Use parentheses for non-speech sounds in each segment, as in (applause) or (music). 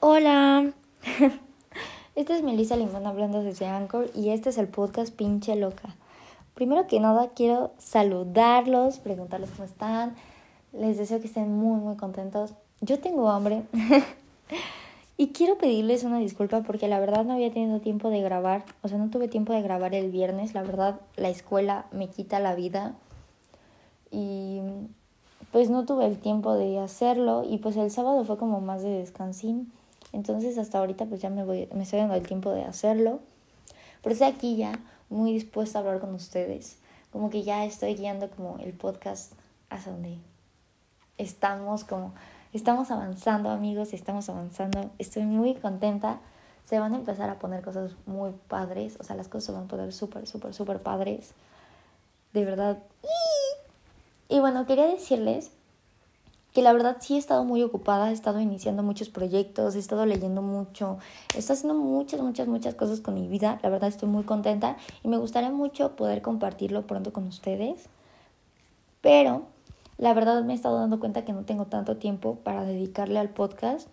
Hola, (laughs) esta es Melissa Limón hablando desde Anchor y este es el podcast Pinche Loca. Primero que nada quiero saludarlos, preguntarles cómo están, les deseo que estén muy muy contentos. Yo tengo hambre (laughs) y quiero pedirles una disculpa porque la verdad no había tenido tiempo de grabar, o sea no tuve tiempo de grabar el viernes, la verdad la escuela me quita la vida y pues no tuve el tiempo de hacerlo y pues el sábado fue como más de descansín. Entonces hasta ahorita pues ya me voy, me estoy dando el tiempo de hacerlo. Pero estoy aquí ya muy dispuesta a hablar con ustedes. Como que ya estoy guiando como el podcast hacia donde estamos, como estamos avanzando amigos, estamos avanzando. Estoy muy contenta. Se van a empezar a poner cosas muy padres. O sea, las cosas se van a poner súper, súper, súper padres. De verdad. Y bueno, quería decirles que la verdad sí he estado muy ocupada, he estado iniciando muchos proyectos, he estado leyendo mucho, he estado haciendo muchas, muchas, muchas cosas con mi vida. La verdad estoy muy contenta y me gustaría mucho poder compartirlo pronto con ustedes. Pero la verdad me he estado dando cuenta que no tengo tanto tiempo para dedicarle al podcast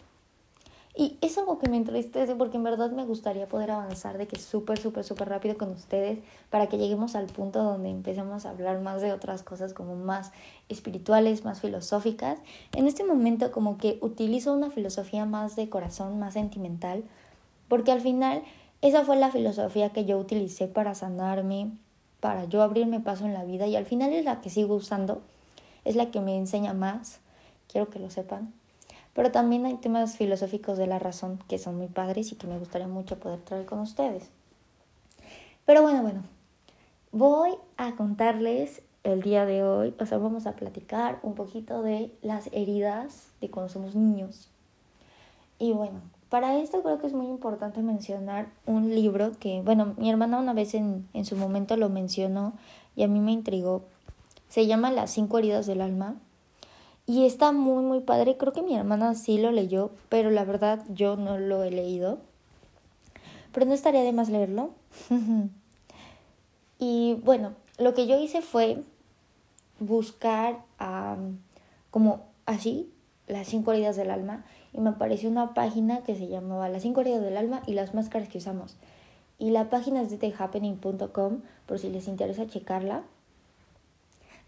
y es algo que me entristece porque en verdad me gustaría poder avanzar de que súper, súper, súper rápido con ustedes para que lleguemos al punto donde empecemos a hablar más de otras cosas como más espirituales, más filosóficas. En este momento como que utilizo una filosofía más de corazón, más sentimental, porque al final esa fue la filosofía que yo utilicé para sanarme, para yo abrirme paso en la vida y al final es la que sigo usando, es la que me enseña más, quiero que lo sepan pero también hay temas filosóficos de la razón que son muy padres y que me gustaría mucho poder traer con ustedes. Pero bueno, bueno, voy a contarles el día de hoy, o sea, vamos a platicar un poquito de las heridas de cuando somos niños. Y bueno, para esto creo que es muy importante mencionar un libro que, bueno, mi hermana una vez en, en su momento lo mencionó y a mí me intrigó. Se llama Las cinco heridas del alma y está muy, muy padre. Creo que mi hermana sí lo leyó, pero la verdad yo no lo he leído. Pero no estaría de más leerlo. (laughs) y bueno, lo que yo hice fue buscar como así las cinco heridas del alma y me apareció una página que se llamaba Las cinco heridas del alma y las máscaras que usamos. Y la página es de thehappening.com por si les interesa checarla.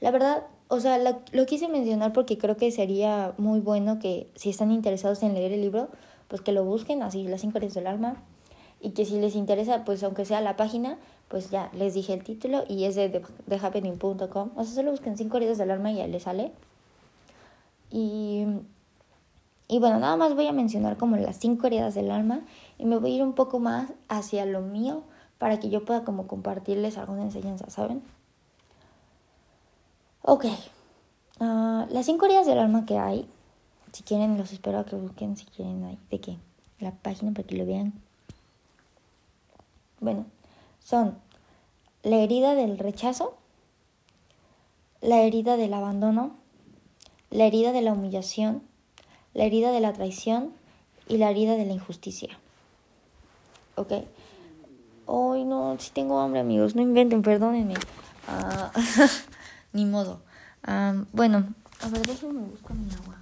La verdad, o sea, lo, quise mencionar porque creo que sería muy bueno que si están interesados en leer el libro, pues que lo busquen, así las cinco heridas del alma. Y que si les interesa, pues aunque sea la página, pues ya les dije el título y es de thehappening.com. O sea, solo busquen cinco heridas del alma y ya les sale. Y, y bueno, nada más voy a mencionar como las cinco heridas del alma y me voy a ir un poco más hacia lo mío para que yo pueda como compartirles alguna enseñanza, ¿saben? Ok. Uh, las cinco heridas del alma que hay, si quieren, los espero que busquen, si quieren, ahí, de qué, la página para que lo vean. Bueno, son la herida del rechazo, la herida del abandono, la herida de la humillación, la herida de la traición y la herida de la injusticia. ¿Ok? Hoy no, si tengo hambre amigos, no inventen, perdónenme. Uh, (laughs) ni modo. bueno, a ver, déjenme buscar mi agua.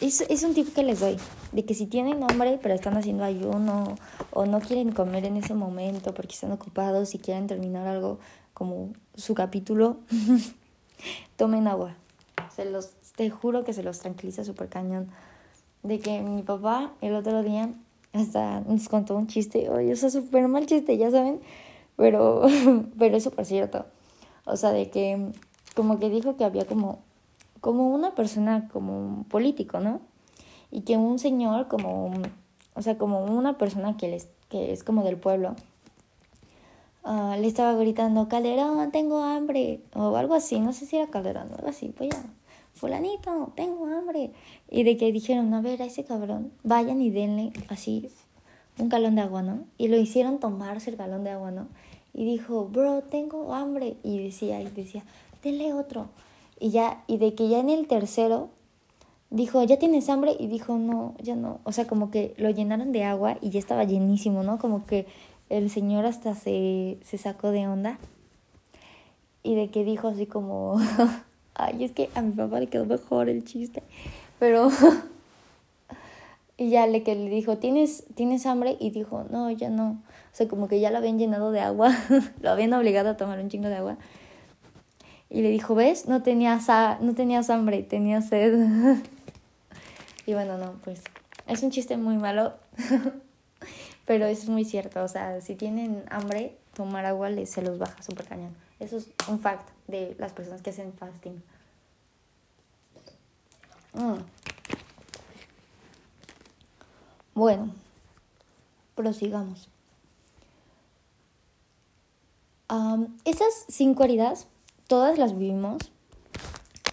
Es, es un tip que les doy, de que si tienen hambre pero están haciendo ayuno o no quieren comer en ese momento porque están ocupados y quieren terminar algo como su capítulo, (laughs) tomen agua. Se los, te juro que se los tranquiliza súper cañón. De que mi papá el otro día hasta nos contó un chiste, oye, o sea, súper mal chiste, ya saben, pero, (laughs) pero es súper cierto. O sea, de que como que dijo que había como, como una persona como un político, ¿no? Y que un señor como, o sea, como una persona que, les, que es como del pueblo, uh, le estaba gritando, Calderón, tengo hambre, o algo así, no sé si era Calderón algo así, pues ya, fulanito, tengo hambre. Y de que dijeron, a ver, a ese cabrón, vayan y denle así un galón de agua, ¿no? Y lo hicieron tomarse el galón de agua, ¿no? Y dijo, bro, tengo hambre. Y decía, y decía, denle otro. Y ya, y de que ya en el tercero dijo, ¿ya tienes hambre? Y dijo, no, ya no. O sea, como que lo llenaron de agua y ya estaba llenísimo, ¿no? Como que el señor hasta se, se sacó de onda. Y de que dijo así como, (laughs) ay, es que a mi papá le quedó mejor el chiste. Pero, (laughs) Y ya le que le dijo, ¿tienes, ¿tienes hambre? Y dijo, no, ya no. O sea, como que ya lo habían llenado de agua, (laughs) lo habían obligado a tomar un chingo de agua. Y le dijo, ¿ves? No tenías, no tenías hambre, tenías sed. (laughs) y bueno, no, pues es un chiste muy malo, (laughs) pero es muy cierto. O sea, si tienen hambre, tomar agua les, se los baja súper cañón. Eso es un fact de las personas que hacen fasting. Mm. Bueno, prosigamos. esas cinco heridas, todas las vivimos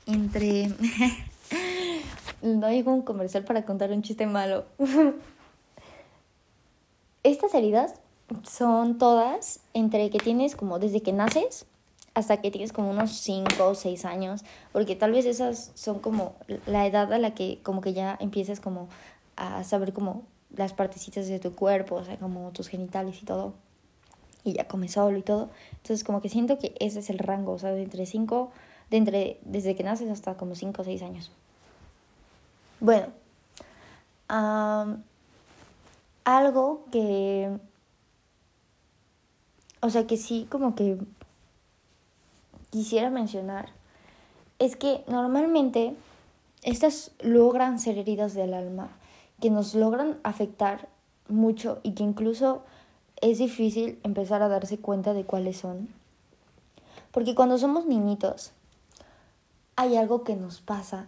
entre... (laughs) no hay un comercial para contar un chiste malo. (laughs) Estas heridas son todas entre que tienes como desde que naces hasta que tienes como unos 5 o 6 años, porque tal vez esas son como la edad a la que como que ya empiezas como a saber como las partecitas de tu cuerpo, o sea, como tus genitales y todo, y ya comes solo y todo. Entonces como que siento que ese es el rango, o sea, de entre 5, de entre, desde que naces hasta como 5 o 6 años. Bueno, algo que, o sea, que sí como que quisiera mencionar es que normalmente estas logran ser heridas del alma, que nos logran afectar mucho y que incluso es difícil empezar a darse cuenta de cuáles son. Porque cuando somos niñitos, hay algo que nos pasa,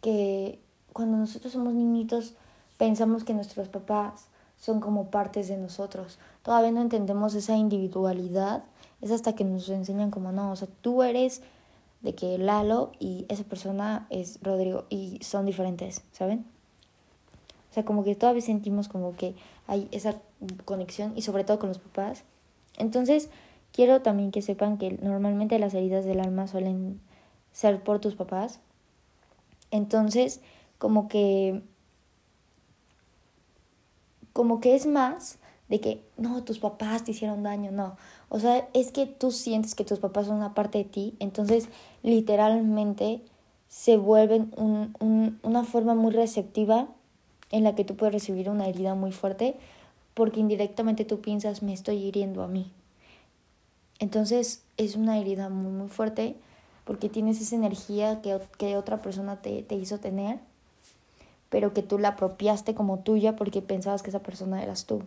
que cuando nosotros somos niñitos pensamos que nuestros papás son como partes de nosotros. Todavía no entendemos esa individualidad es hasta que nos enseñan como no, o sea, tú eres de que Lalo y esa persona es Rodrigo y son diferentes, ¿saben? O sea, como que todavía sentimos como que hay esa conexión y sobre todo con los papás. Entonces, quiero también que sepan que normalmente las heridas del alma suelen ser por tus papás. Entonces, como que como que es más de que no, tus papás te hicieron daño, no. O sea, es que tú sientes que tus papás son una parte de ti, entonces literalmente se vuelven una forma muy receptiva en la que tú puedes recibir una herida muy fuerte porque indirectamente tú piensas me estoy hiriendo a mí. Entonces es una herida muy muy fuerte porque tienes esa energía que, que otra persona te, te hizo tener, pero que tú la apropiaste como tuya porque pensabas que esa persona eras tú.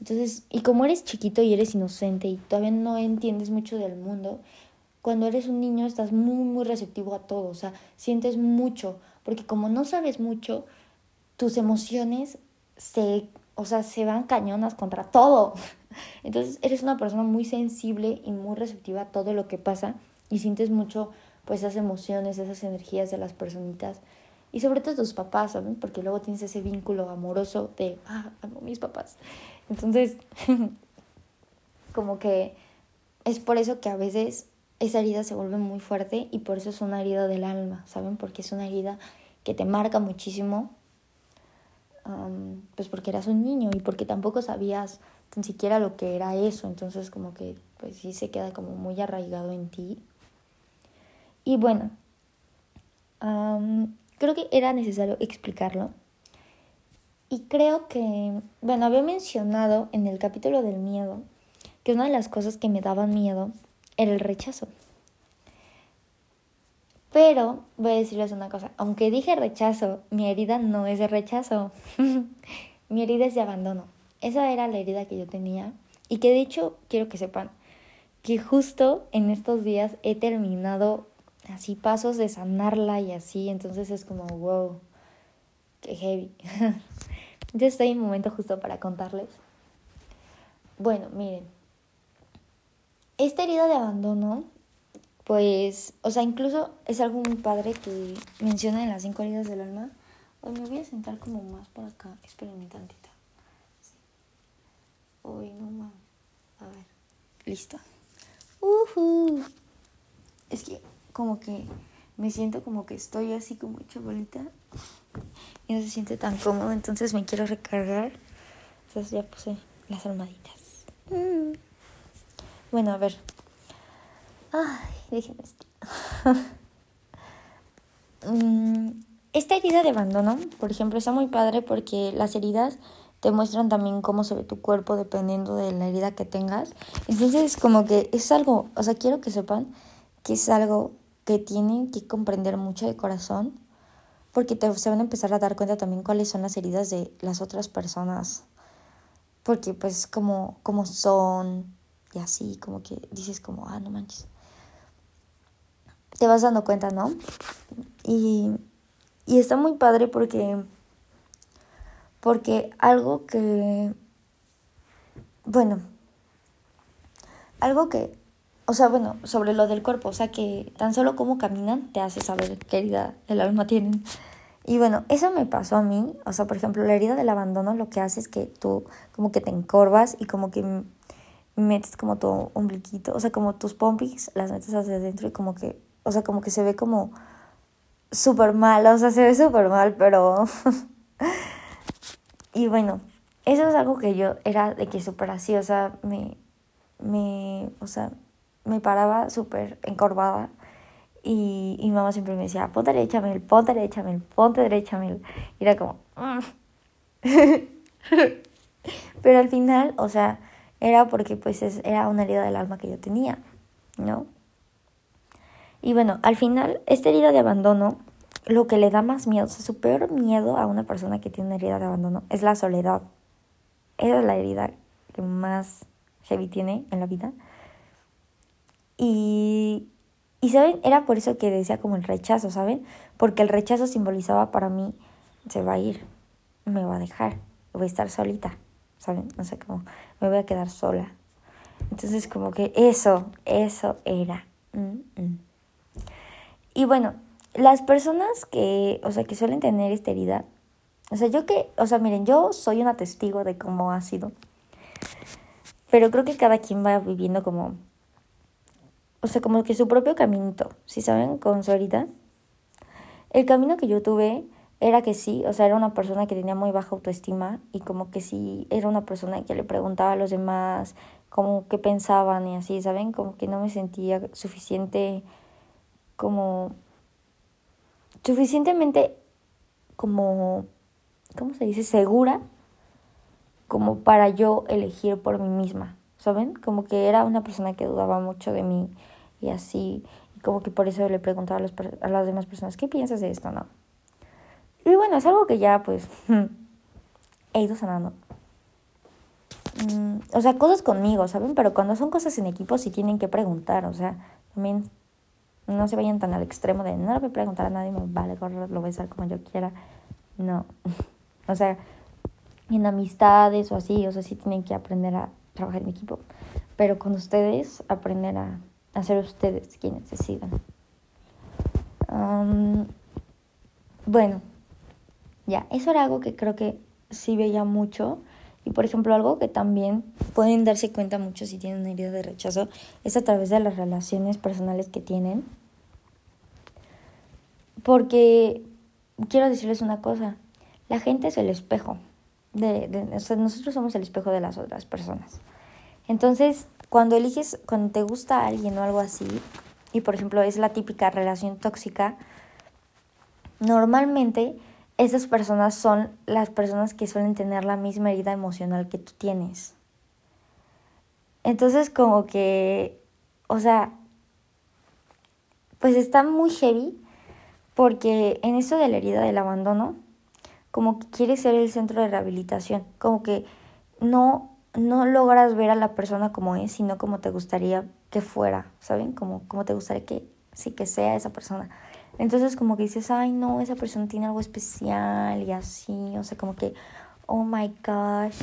Entonces, y como eres chiquito y eres inocente y todavía no entiendes mucho del mundo, cuando eres un niño estás muy, muy receptivo a todo, o sea, sientes mucho, porque como no sabes mucho, tus emociones se, o sea, se van cañonas contra todo. (laughs) Entonces, eres una persona muy sensible y muy receptiva a todo lo que pasa y sientes mucho, pues, esas emociones, esas energías de las personitas y sobre todo tus papás, ¿saben? Porque luego tienes ese vínculo amoroso de, ah, amo mis papás. Entonces, (laughs) como que es por eso que a veces esa herida se vuelve muy fuerte y por eso es una herida del alma, ¿saben? Porque es una herida que te marca muchísimo, pues porque eras un niño y porque tampoco sabías ni siquiera lo que era eso, entonces como que pues sí se queda como muy arraigado en ti. Y bueno, creo que era necesario explicarlo y creo que, bueno, había mencionado en el capítulo del miedo que una de las cosas que me daban miedo era el rechazo. Pero voy a decirles una cosa, aunque dije rechazo, mi herida no es de rechazo, (laughs) mi herida es de abandono. Esa era la herida que yo tenía y que de hecho quiero que sepan que justo en estos días he terminado así pasos de sanarla y así, entonces es como, wow, qué heavy. (laughs) Yo estoy en un momento justo para contarles. Bueno, miren. Esta herida de abandono, pues, o sea, incluso es algo muy padre que menciona en las cinco heridas del alma. Hoy me voy a sentar como más por acá. Espérenme tantito. Uy, no mames. A ver. Listo. Uh Es que como que me siento como que estoy así como hecha y no se siente tan cómodo, entonces me quiero recargar. Entonces ya puse las almaditas. Mm. Bueno, a ver. Ay, déjenme (laughs) mm, esta herida de abandono, por ejemplo, está muy padre porque las heridas te muestran también cómo se ve tu cuerpo dependiendo de la herida que tengas. Entonces, como que es algo, o sea, quiero que sepan que es algo que tienen que comprender mucho de corazón porque te, se van a empezar a dar cuenta también cuáles son las heridas de las otras personas. Porque pues como, como son y así, como que dices como, ah, no manches. Te vas dando cuenta, ¿no? Y, y está muy padre porque, porque algo que, bueno, algo que o sea, bueno, sobre lo del cuerpo, o sea, que tan solo como caminan te hace saber qué herida el alma tienen. Y bueno, eso me pasó a mí, o sea, por ejemplo, la herida del abandono lo que hace es que tú como que te encorvas y como que metes como tu ombliquito, o sea, como tus pompis las metes hacia adentro y como que, o sea, como que se ve como súper mal, o sea, se ve súper mal, pero... (laughs) y bueno, eso es algo que yo era de que súper así, o sea, me, me, o sea, me paraba súper encorvada y, mi mamá siempre me decía, ponte derecha, Mel, ponte derecha, Mel, ponte derecha, Mel. Y era como... Mm". (laughs) Pero al final, o sea, era porque pues era una herida del alma que yo tenía, ¿no? Y bueno, al final, esta herida de abandono, lo que le da más miedo, o sea, su peor miedo a una persona que tiene una herida de abandono es la soledad. Esa es la herida que más heavy tiene en la vida. Y, y, ¿saben? Era por eso que decía como el rechazo, ¿saben? Porque el rechazo simbolizaba para mí, se va a ir, me va a dejar, voy a estar solita, ¿saben? No sé cómo, me voy a quedar sola. Entonces como que eso, eso era. Mm, mm. Y bueno, las personas que, o sea, que suelen tener esta herida, o sea, yo que, o sea, miren, yo soy una testigo de cómo ha sido. Pero creo que cada quien va viviendo como o sea, como que su propio caminito, si saben, con su herida. El camino que yo tuve era que sí, o sea, era una persona que tenía muy baja autoestima y como que sí, era una persona que le preguntaba a los demás como qué pensaban y así, ¿saben? Como que no me sentía suficiente, como, suficientemente, como, ¿cómo se dice? Segura como para yo elegir por mí misma, ¿saben? Como que era una persona que dudaba mucho de mí y así, como que por eso le preguntaba a, los, a las demás personas, ¿qué piensas de esto, no? Y bueno, es algo que ya pues (laughs) he ido sanando. Mm, o sea, cosas conmigo, ¿saben? Pero cuando son cosas en equipo sí tienen que preguntar, o sea, también no se vayan tan al extremo de no le voy a preguntar a nadie, me vale, lo voy a hacer como yo quiera. No. (laughs) o sea, en amistades o así, o sea, sí tienen que aprender a trabajar en equipo. Pero con ustedes, aprender a hacer ustedes quienes decidan. bueno, ya, eso era algo que creo que sí veía mucho. Y por ejemplo, algo que también pueden darse cuenta mucho si tienen una herida de rechazo es a través de las relaciones personales que tienen. Porque quiero decirles una cosa, la gente es el espejo. De, nosotros somos el espejo de las otras personas. Entonces, cuando eliges, cuando te gusta a alguien o algo así, y por ejemplo es la típica relación tóxica, normalmente esas personas son las personas que suelen tener la misma herida emocional que tú tienes. Entonces como que, o sea, pues está muy heavy porque en eso de la herida del abandono, como que quieres ser el centro de rehabilitación, como que no no logras ver a la persona como es, sino como te gustaría que fuera, ¿saben? Como, como te gustaría que sí que sea esa persona. Entonces como que dices, ay no, esa persona tiene algo especial y así, o sea, como que, oh my gosh.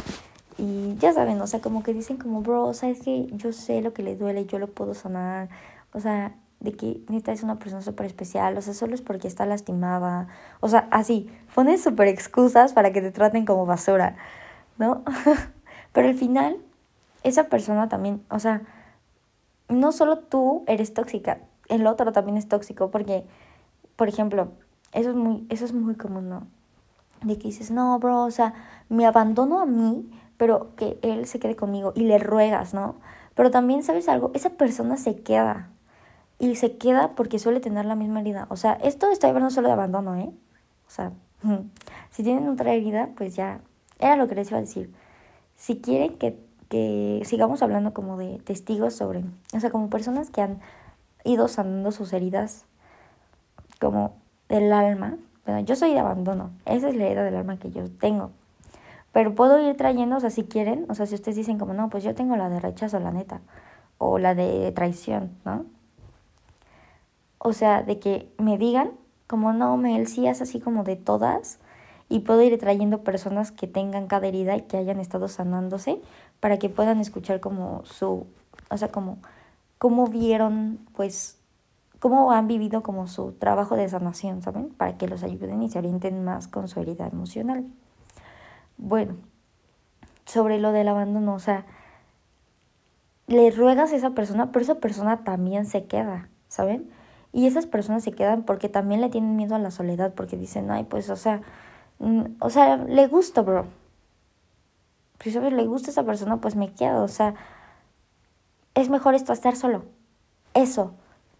Y ya saben, o sea, como que dicen como, bro, sabes que yo sé lo que le duele, yo lo puedo sanar. O sea, de que neta es una persona súper especial, o sea, solo es porque está lastimada. O sea, así, pones súper excusas para que te traten como basura, ¿no? (laughs) Pero al final, esa persona también, o sea, no solo tú eres tóxica, el otro también es tóxico porque, por ejemplo, eso es muy, eso es muy común, ¿no? De que dices, no, bro, o sea, me abandono a mí, pero que él se quede conmigo y le ruegas, ¿no? Pero también, ¿sabes algo? Esa persona se queda. Y se queda porque suele tener la misma herida. O sea, esto estoy hablando solo de abandono, ¿eh? O sea, (laughs) si tienen otra herida, pues ya, era lo que les iba a decir. Si quieren que, que sigamos hablando como de testigos sobre, o sea, como personas que han ido sanando sus heridas como del alma. Bueno, yo soy de abandono, esa es la herida del alma que yo tengo. Pero puedo ir trayendo, o sea, si quieren, o sea, si ustedes dicen como, no, pues yo tengo la de rechazo, la neta, o la de traición, ¿no? O sea, de que me digan, como, no, Mel, sí es así como de todas, y puedo ir trayendo personas que tengan cada herida y que hayan estado sanándose para que puedan escuchar como su, o sea, como, cómo vieron, pues, cómo han vivido como su trabajo de sanación, ¿saben? Para que los ayuden y se orienten más con su herida emocional. Bueno, sobre lo del abandono, o sea, le ruegas a esa persona, pero esa persona también se queda, ¿saben? Y esas personas se quedan porque también le tienen miedo a la soledad, porque dicen, ay, pues, o sea, mm, o sea, le gusta, bro. Si sabes, le gusta esa persona, pues me quedo, o sea, es mejor esto estar solo. Eso,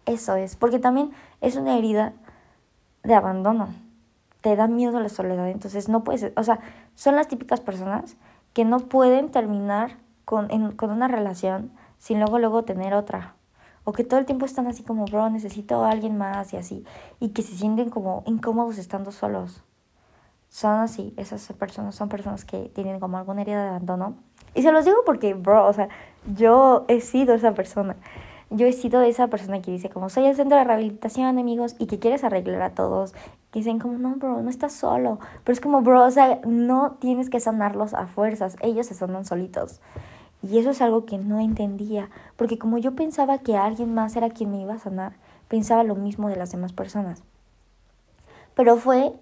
eso es, porque también es una herida de abandono te da miedo la soledad, entonces no puedes, o sea, son las típicas personas que no pueden terminar con, con una relación sin luego luego tener otra. O que todo el tiempo están así como, bro, necesito a alguien más y así. Y que se sienten como incómodos estando solos. Son así, esas personas son personas que tienen como alguna herida de abandono. Y se los digo porque, bro, o sea, yo he sido esa persona yo he sido esa persona que dice como soy el centro de rehabilitación, amigos, y que quieres arreglar a todos. Que dicen como, no, bro, no estás solo. Pero es como, bro, o sea, no tienes que sanarlos a fuerzas. Ellos se sanan solitos. Y eso es algo que no entendía. Porque como yo pensaba que alguien más era quien me iba a sanar, pensaba lo mismo de las demás personas. Pero fue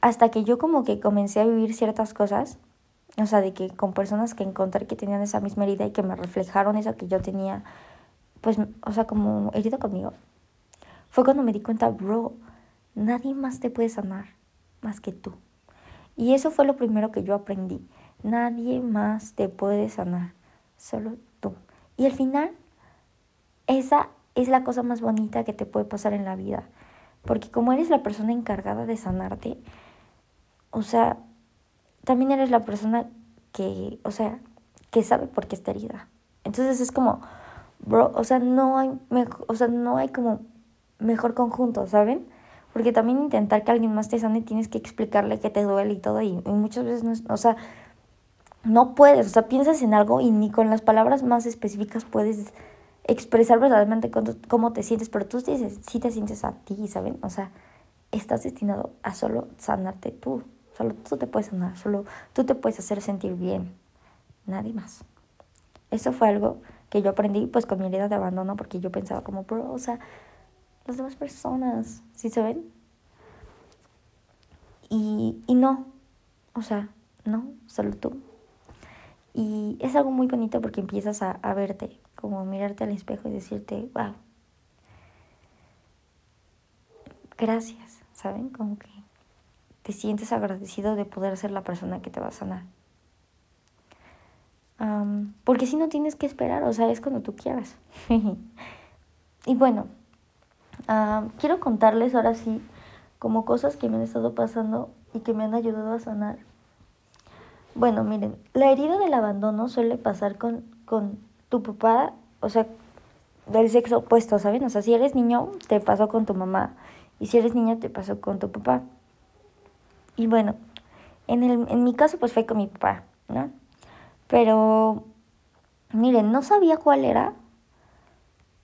hasta que yo como que comencé a vivir ciertas cosas, o sea, de que con personas que encontré que tenían esa misma herida y que me reflejaron eso que yo tenía pues, o sea, como herida conmigo, fue cuando me di cuenta, bro, nadie más te puede sanar más que tú. Y eso fue lo primero que yo aprendí. Nadie más te puede sanar, solo tú. Y al final, esa es la cosa más bonita que te puede pasar en la vida. Porque como eres la persona encargada de sanarte, o sea, también eres la persona que, o sea, que sabe por qué está herida. Entonces es como, bro, o sea, no hay, o sea, no hay como mejor conjunto, ¿saben? Porque también intentar que alguien más te sane tienes que explicarle que te duele y todo, y, muchas veces no es, o sea, no puedes, o sea, piensas en algo y ni con las palabras más específicas puedes expresar verdaderamente cómo, te sientes, pero tú dices, sí te sientes a ti, ¿saben? O sea, estás destinado a solo sanarte tú, solo tú te puedes sanar, solo tú te puedes hacer sentir bien, nadie más. Eso fue algo que yo aprendí pues con mi herida de abandono porque yo pensaba como, bro, o sea, las demás personas, ¿sí se ven? Y, y no, o sea, no, solo tú. Y es algo muy bonito porque empiezas a, a verte, como mirarte al espejo y decirte, wow, gracias, ¿saben? Como que te sientes agradecido de poder ser la persona que te va a sanar porque si no tienes que esperar, o sea, es cuando tú quieras. (laughs) y bueno, quiero contarles ahora sí como cosas que me han estado pasando y que me han ayudado a sanar. Bueno, miren, la herida del abandono suele pasar con, con tu papá, o sea, del sexo opuesto, ¿saben? O sea, si eres niño, te pasó con tu mamá. Y si eres niña, te pasó con tu papá. Y bueno, en, el, en mi caso, pues fue con mi papá, ¿no? Pero, miren, no sabía cuál era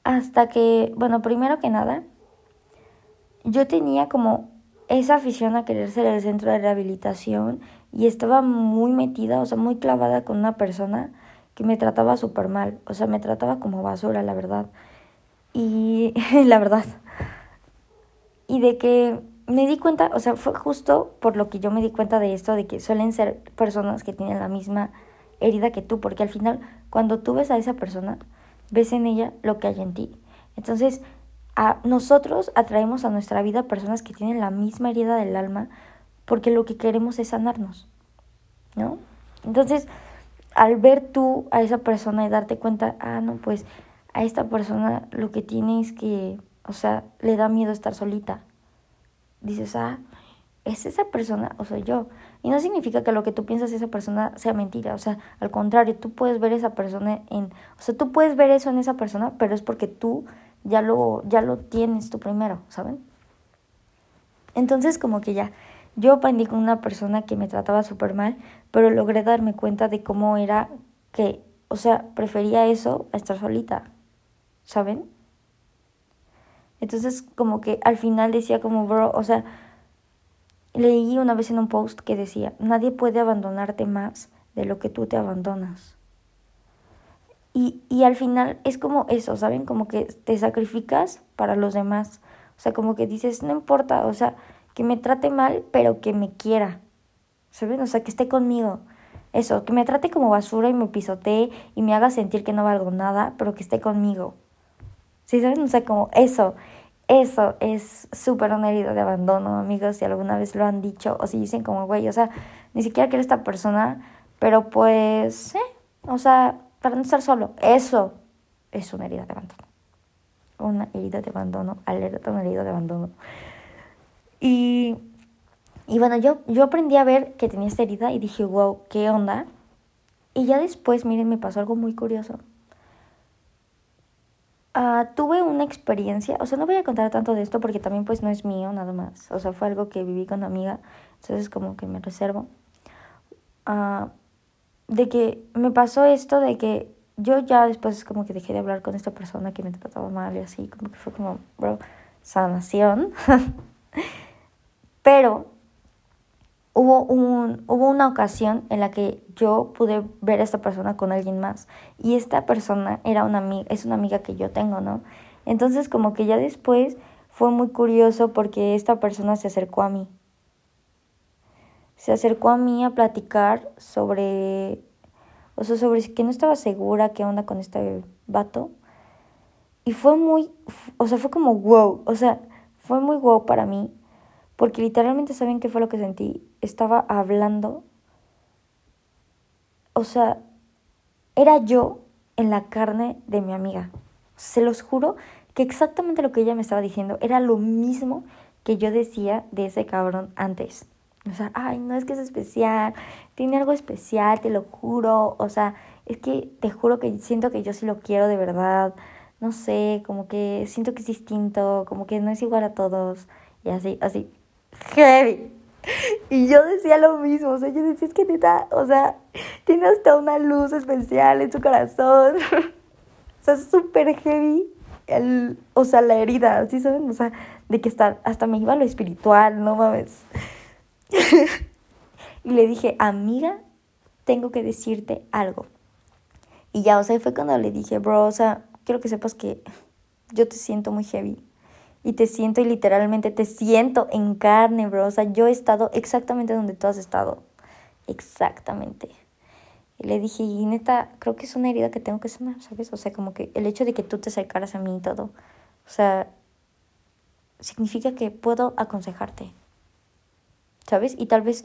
hasta que, bueno, primero que nada, yo tenía como esa afición a querer ser el centro de rehabilitación y estaba muy metida, o sea, muy clavada con una persona que me trataba súper mal, o sea, me trataba como basura, la verdad. Y (laughs) la verdad. Y de que me di cuenta, o sea, fue justo por lo que yo me di cuenta de esto, de que suelen ser personas que tienen la misma herida que tú, porque al final cuando tú ves a esa persona, ves en ella lo que hay en ti. Entonces, a nosotros atraemos a nuestra vida personas que tienen la misma herida del alma, porque lo que queremos es sanarnos, ¿no? Entonces, al ver tú a esa persona y darte cuenta, ah, no, pues a esta persona lo que tiene es que, o sea, le da miedo estar solita. Dices, ah, ¿es esa persona o soy yo? Y no significa que lo que tú piensas de esa persona sea mentira, o sea, al contrario, tú puedes ver esa persona en, o sea, tú puedes ver eso en esa persona, pero es porque tú ya lo, ya lo tienes tú primero, ¿saben? Entonces como que ya, yo aprendí con una persona que me trataba súper mal, pero logré darme cuenta de cómo era que, o sea, prefería eso a estar solita, ¿saben? Entonces como que al final decía como, bro, o sea, leí una vez en un post que decía, nadie puede abandonarte más de lo que tú te abandonas. Y, y al final es como eso, ¿saben? Como que te sacrificas para los demás. O sea, como que dices, no importa, o sea, que me trate mal, pero que me quiera. ¿Saben? O sea, que esté conmigo. Eso, que me trate como basura y me pisotee y me haga sentir que no valgo nada, pero que esté conmigo. ¿Sí saben? O sea, como eso. Eso es súper una herida de abandono, amigos, si alguna vez lo han dicho o si dicen como, güey, o sea, ni siquiera quiero esta persona, pero pues, eh, o sea, para no estar solo. Eso es una herida de abandono. Una herida de abandono, alerta, una herida de abandono. Y, y bueno, yo, yo aprendí a ver que tenía esta herida y dije, wow, ¿qué onda? Y ya después, miren, me pasó algo muy curioso. Uh, tuve una experiencia, o sea, no voy a contar tanto de esto porque también pues no es mío nada más, o sea, fue algo que viví con una amiga, entonces como que me reservo. Uh, de que me pasó esto de que yo ya después como que dejé de hablar con esta persona que me trataba mal y así, como que fue como, bro, sanación. (laughs) Pero hubo, un, hubo una ocasión en la que yo pude ver a esta persona con alguien más y esta persona era una amiga, es una amiga que yo tengo, ¿no? Entonces como que ya después fue muy curioso porque esta persona se acercó a mí. Se acercó a mí a platicar sobre, o sea, sobre que no estaba segura qué onda con este vato. Y fue muy, o sea, fue como wow, o sea, fue muy wow para mí porque literalmente, ¿saben qué fue lo que sentí? Estaba hablando. O sea, era yo en la carne de mi amiga. Se los juro que exactamente lo que ella me estaba diciendo era lo mismo que yo decía de ese cabrón antes. O sea, ay, no es que es especial, tiene algo especial, te lo juro. O sea, es que te juro que siento que yo sí lo quiero de verdad. No sé, como que siento que es distinto, como que no es igual a todos. Y así, así heavy. Y yo decía lo mismo, o sea, yo decía, es que neta, o sea, tiene hasta una luz especial en su corazón. (laughs) o sea, súper heavy, el, o sea, la herida, ¿sí saben? O sea, de que está, hasta me iba lo espiritual, no mames. (laughs) y le dije, amiga, tengo que decirte algo. Y ya, o sea, fue cuando le dije, bro, o sea, quiero que sepas que yo te siento muy heavy y te siento y literalmente te siento en carne, bro. O sea, yo he estado exactamente donde tú has estado. Exactamente. Y le dije, y neta, creo que es una herida que tengo que sanar, ¿sabes? O sea, como que el hecho de que tú te acercaras a mí y todo, o sea, significa que puedo aconsejarte, ¿sabes? Y tal vez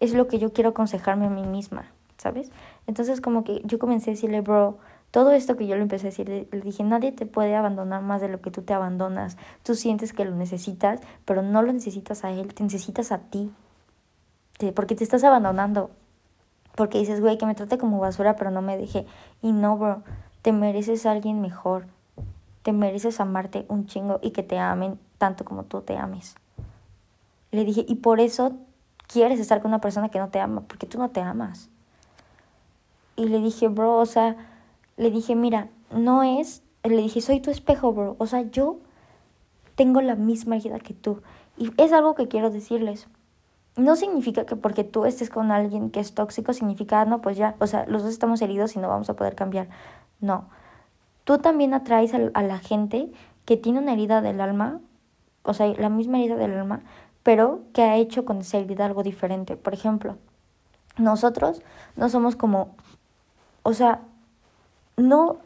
es lo que yo quiero aconsejarme a mí misma, ¿sabes? Entonces como que yo comencé a decirle, bro, todo esto que yo le empecé a decir, le dije, nadie te puede abandonar más de lo que tú te abandonas. Tú sientes que lo necesitas, pero no lo necesitas a él, te necesitas a ti. Porque te estás abandonando. Porque dices, güey, que me trate como basura, pero no me deje. Y no, bro, te mereces a alguien mejor. Te mereces amarte un chingo y que te amen tanto como tú te ames. Le dije, y por eso quieres estar con una persona que no te ama, porque tú no te amas. Y le dije, bro, o sea, le dije, mira, no es, le dije, soy tu espejo, bro. O sea, yo tengo la misma herida que tú. Y es algo que quiero decirles. No significa que porque tú estés con alguien que es tóxico, significa, no, pues ya, o sea, los dos estamos heridos y no vamos a poder cambiar. No. Tú también atraes a, la gente que tiene una herida del alma, o sea, la misma herida del alma, pero que ha hecho con esa herida algo diferente. Por ejemplo, nosotros no somos como, o sea, no,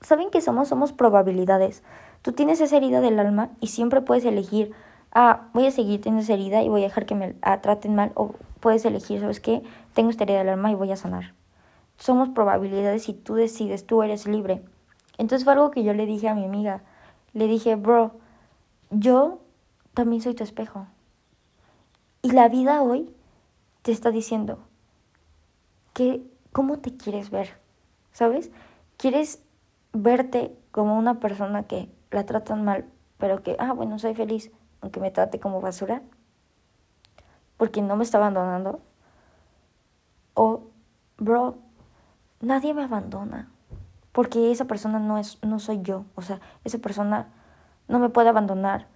¿saben qué somos? Somos probabilidades. Tú tienes esa herida del alma y siempre puedes elegir, ah, voy a seguir teniendo esa herida y voy a dejar que me traten mal, o puedes elegir, ¿sabes qué? Tengo esta herida del alma y voy a sanar. Somos probabilidades y tú decides, tú eres libre. Entonces fue algo que yo le dije a mi amiga. Le dije, bro, yo también soy tu espejo. Y la vida hoy te está diciendo que cómo te quieres ver, ¿sabes? ¿Quieres verte como una persona que la tratan mal, pero que, ah, bueno, soy feliz, aunque me trate como basura? Porque no me está abandonando. O, bro, nadie me abandona. Porque esa persona no es, no soy yo. O sea, esa persona no me puede abandonar.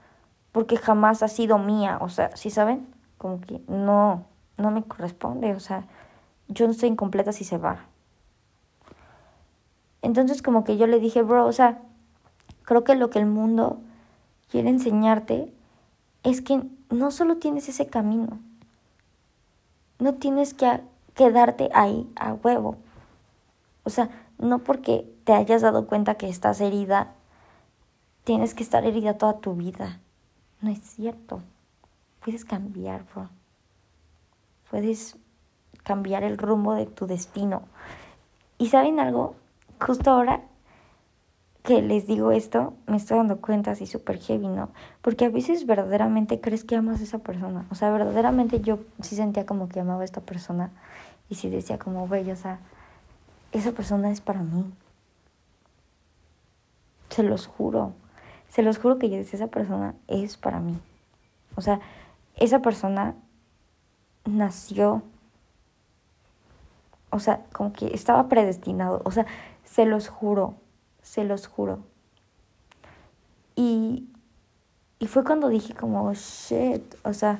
Porque jamás ha sido mía. O sea, ¿sí saben? Como que no, no me corresponde. O sea, yo no estoy incompleta si se va. Entonces como que yo le dije, bro, o sea, creo que lo que el mundo quiere enseñarte es que no solo tienes ese camino, no tienes que quedarte ahí a huevo. O sea, no porque te hayas dado cuenta que estás herida, tienes que estar herida toda tu vida. No es cierto. Puedes cambiar, bro. Puedes cambiar el rumbo de tu destino. ¿Y saben algo? Justo ahora que les digo esto, me estoy dando cuenta así súper heavy, ¿no? Porque a veces verdaderamente crees que amas a esa persona. O sea, verdaderamente yo sí sentía como que amaba a esta persona. Y sí decía como, güey, o sea, esa persona es para mí. Se los juro. Se los juro que yo decía, esa persona es para mí. O sea, esa persona nació. O sea, como que estaba predestinado. O sea, se los juro se los juro. Y, y fue cuando dije como, shit, o sea,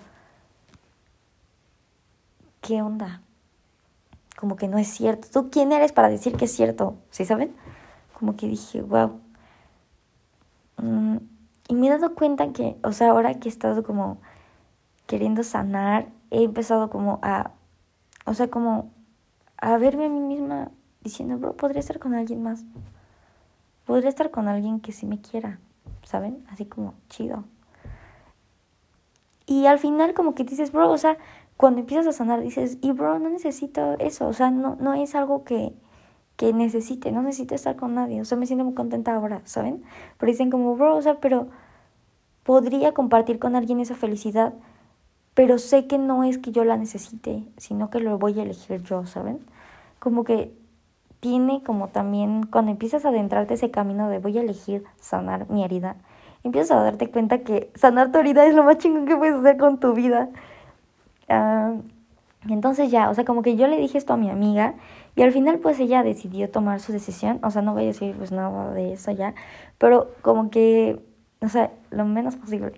¿qué onda? Como que no es cierto. ¿Tú quién eres para decir que es cierto? ¿Sí saben? Como que dije, wow. Mm, y me he dado cuenta que, o sea, ahora que he estado como queriendo sanar, he empezado como a, o sea, como a verme a mí misma diciendo, bro, podría estar con alguien más podría estar con alguien que sí me quiera, ¿saben? Así como chido. Y al final como que dices, bro, o sea, cuando empiezas a sanar dices, y bro, no necesito eso, o sea, no, no es algo que, que necesite, no necesito estar con nadie, o sea, me siento muy contenta ahora, ¿saben? Pero dicen como, bro, o sea, pero podría compartir con alguien esa felicidad, pero sé que no es que yo la necesite, sino que lo voy a elegir yo, ¿saben? Como que tiene como también, cuando empiezas a adentrarte ese camino de voy a elegir sanar mi herida, empiezas a darte cuenta que sanar tu herida es lo más chingón que puedes hacer con tu vida. Ah, entonces ya, o sea, como que yo le dije esto a mi amiga y al final pues ella decidió tomar su decisión, o sea, no voy a decir pues nada de eso ya, pero como que, o sea, lo menos posible.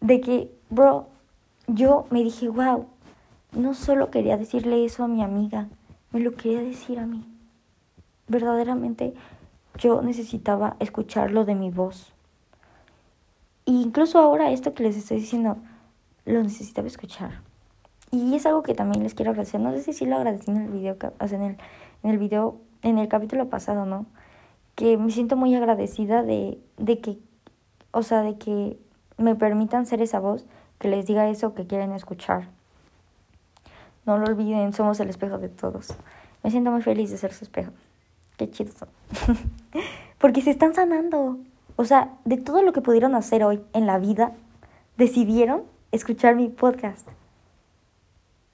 de que, bro, yo me dije, wow, no solo quería decirle eso a mi amiga, me lo quería decir a mí. Verdaderamente yo necesitaba escucharlo de mi voz. E incluso ahora esto que les estoy diciendo, lo necesitaba escuchar. Y es algo que también les quiero agradecer. No sé si lo agradecí en el video, en el, en el video, en el capítulo pasado, ¿no? Que me siento muy agradecida de, de que, o sea, de que me permitan ser esa voz que les diga eso que quieren escuchar. No lo olviden, somos el espejo de todos. Me siento muy feliz de ser su espejo. Qué chido (laughs) Porque se están sanando. O sea, de todo lo que pudieron hacer hoy en la vida, decidieron escuchar mi podcast.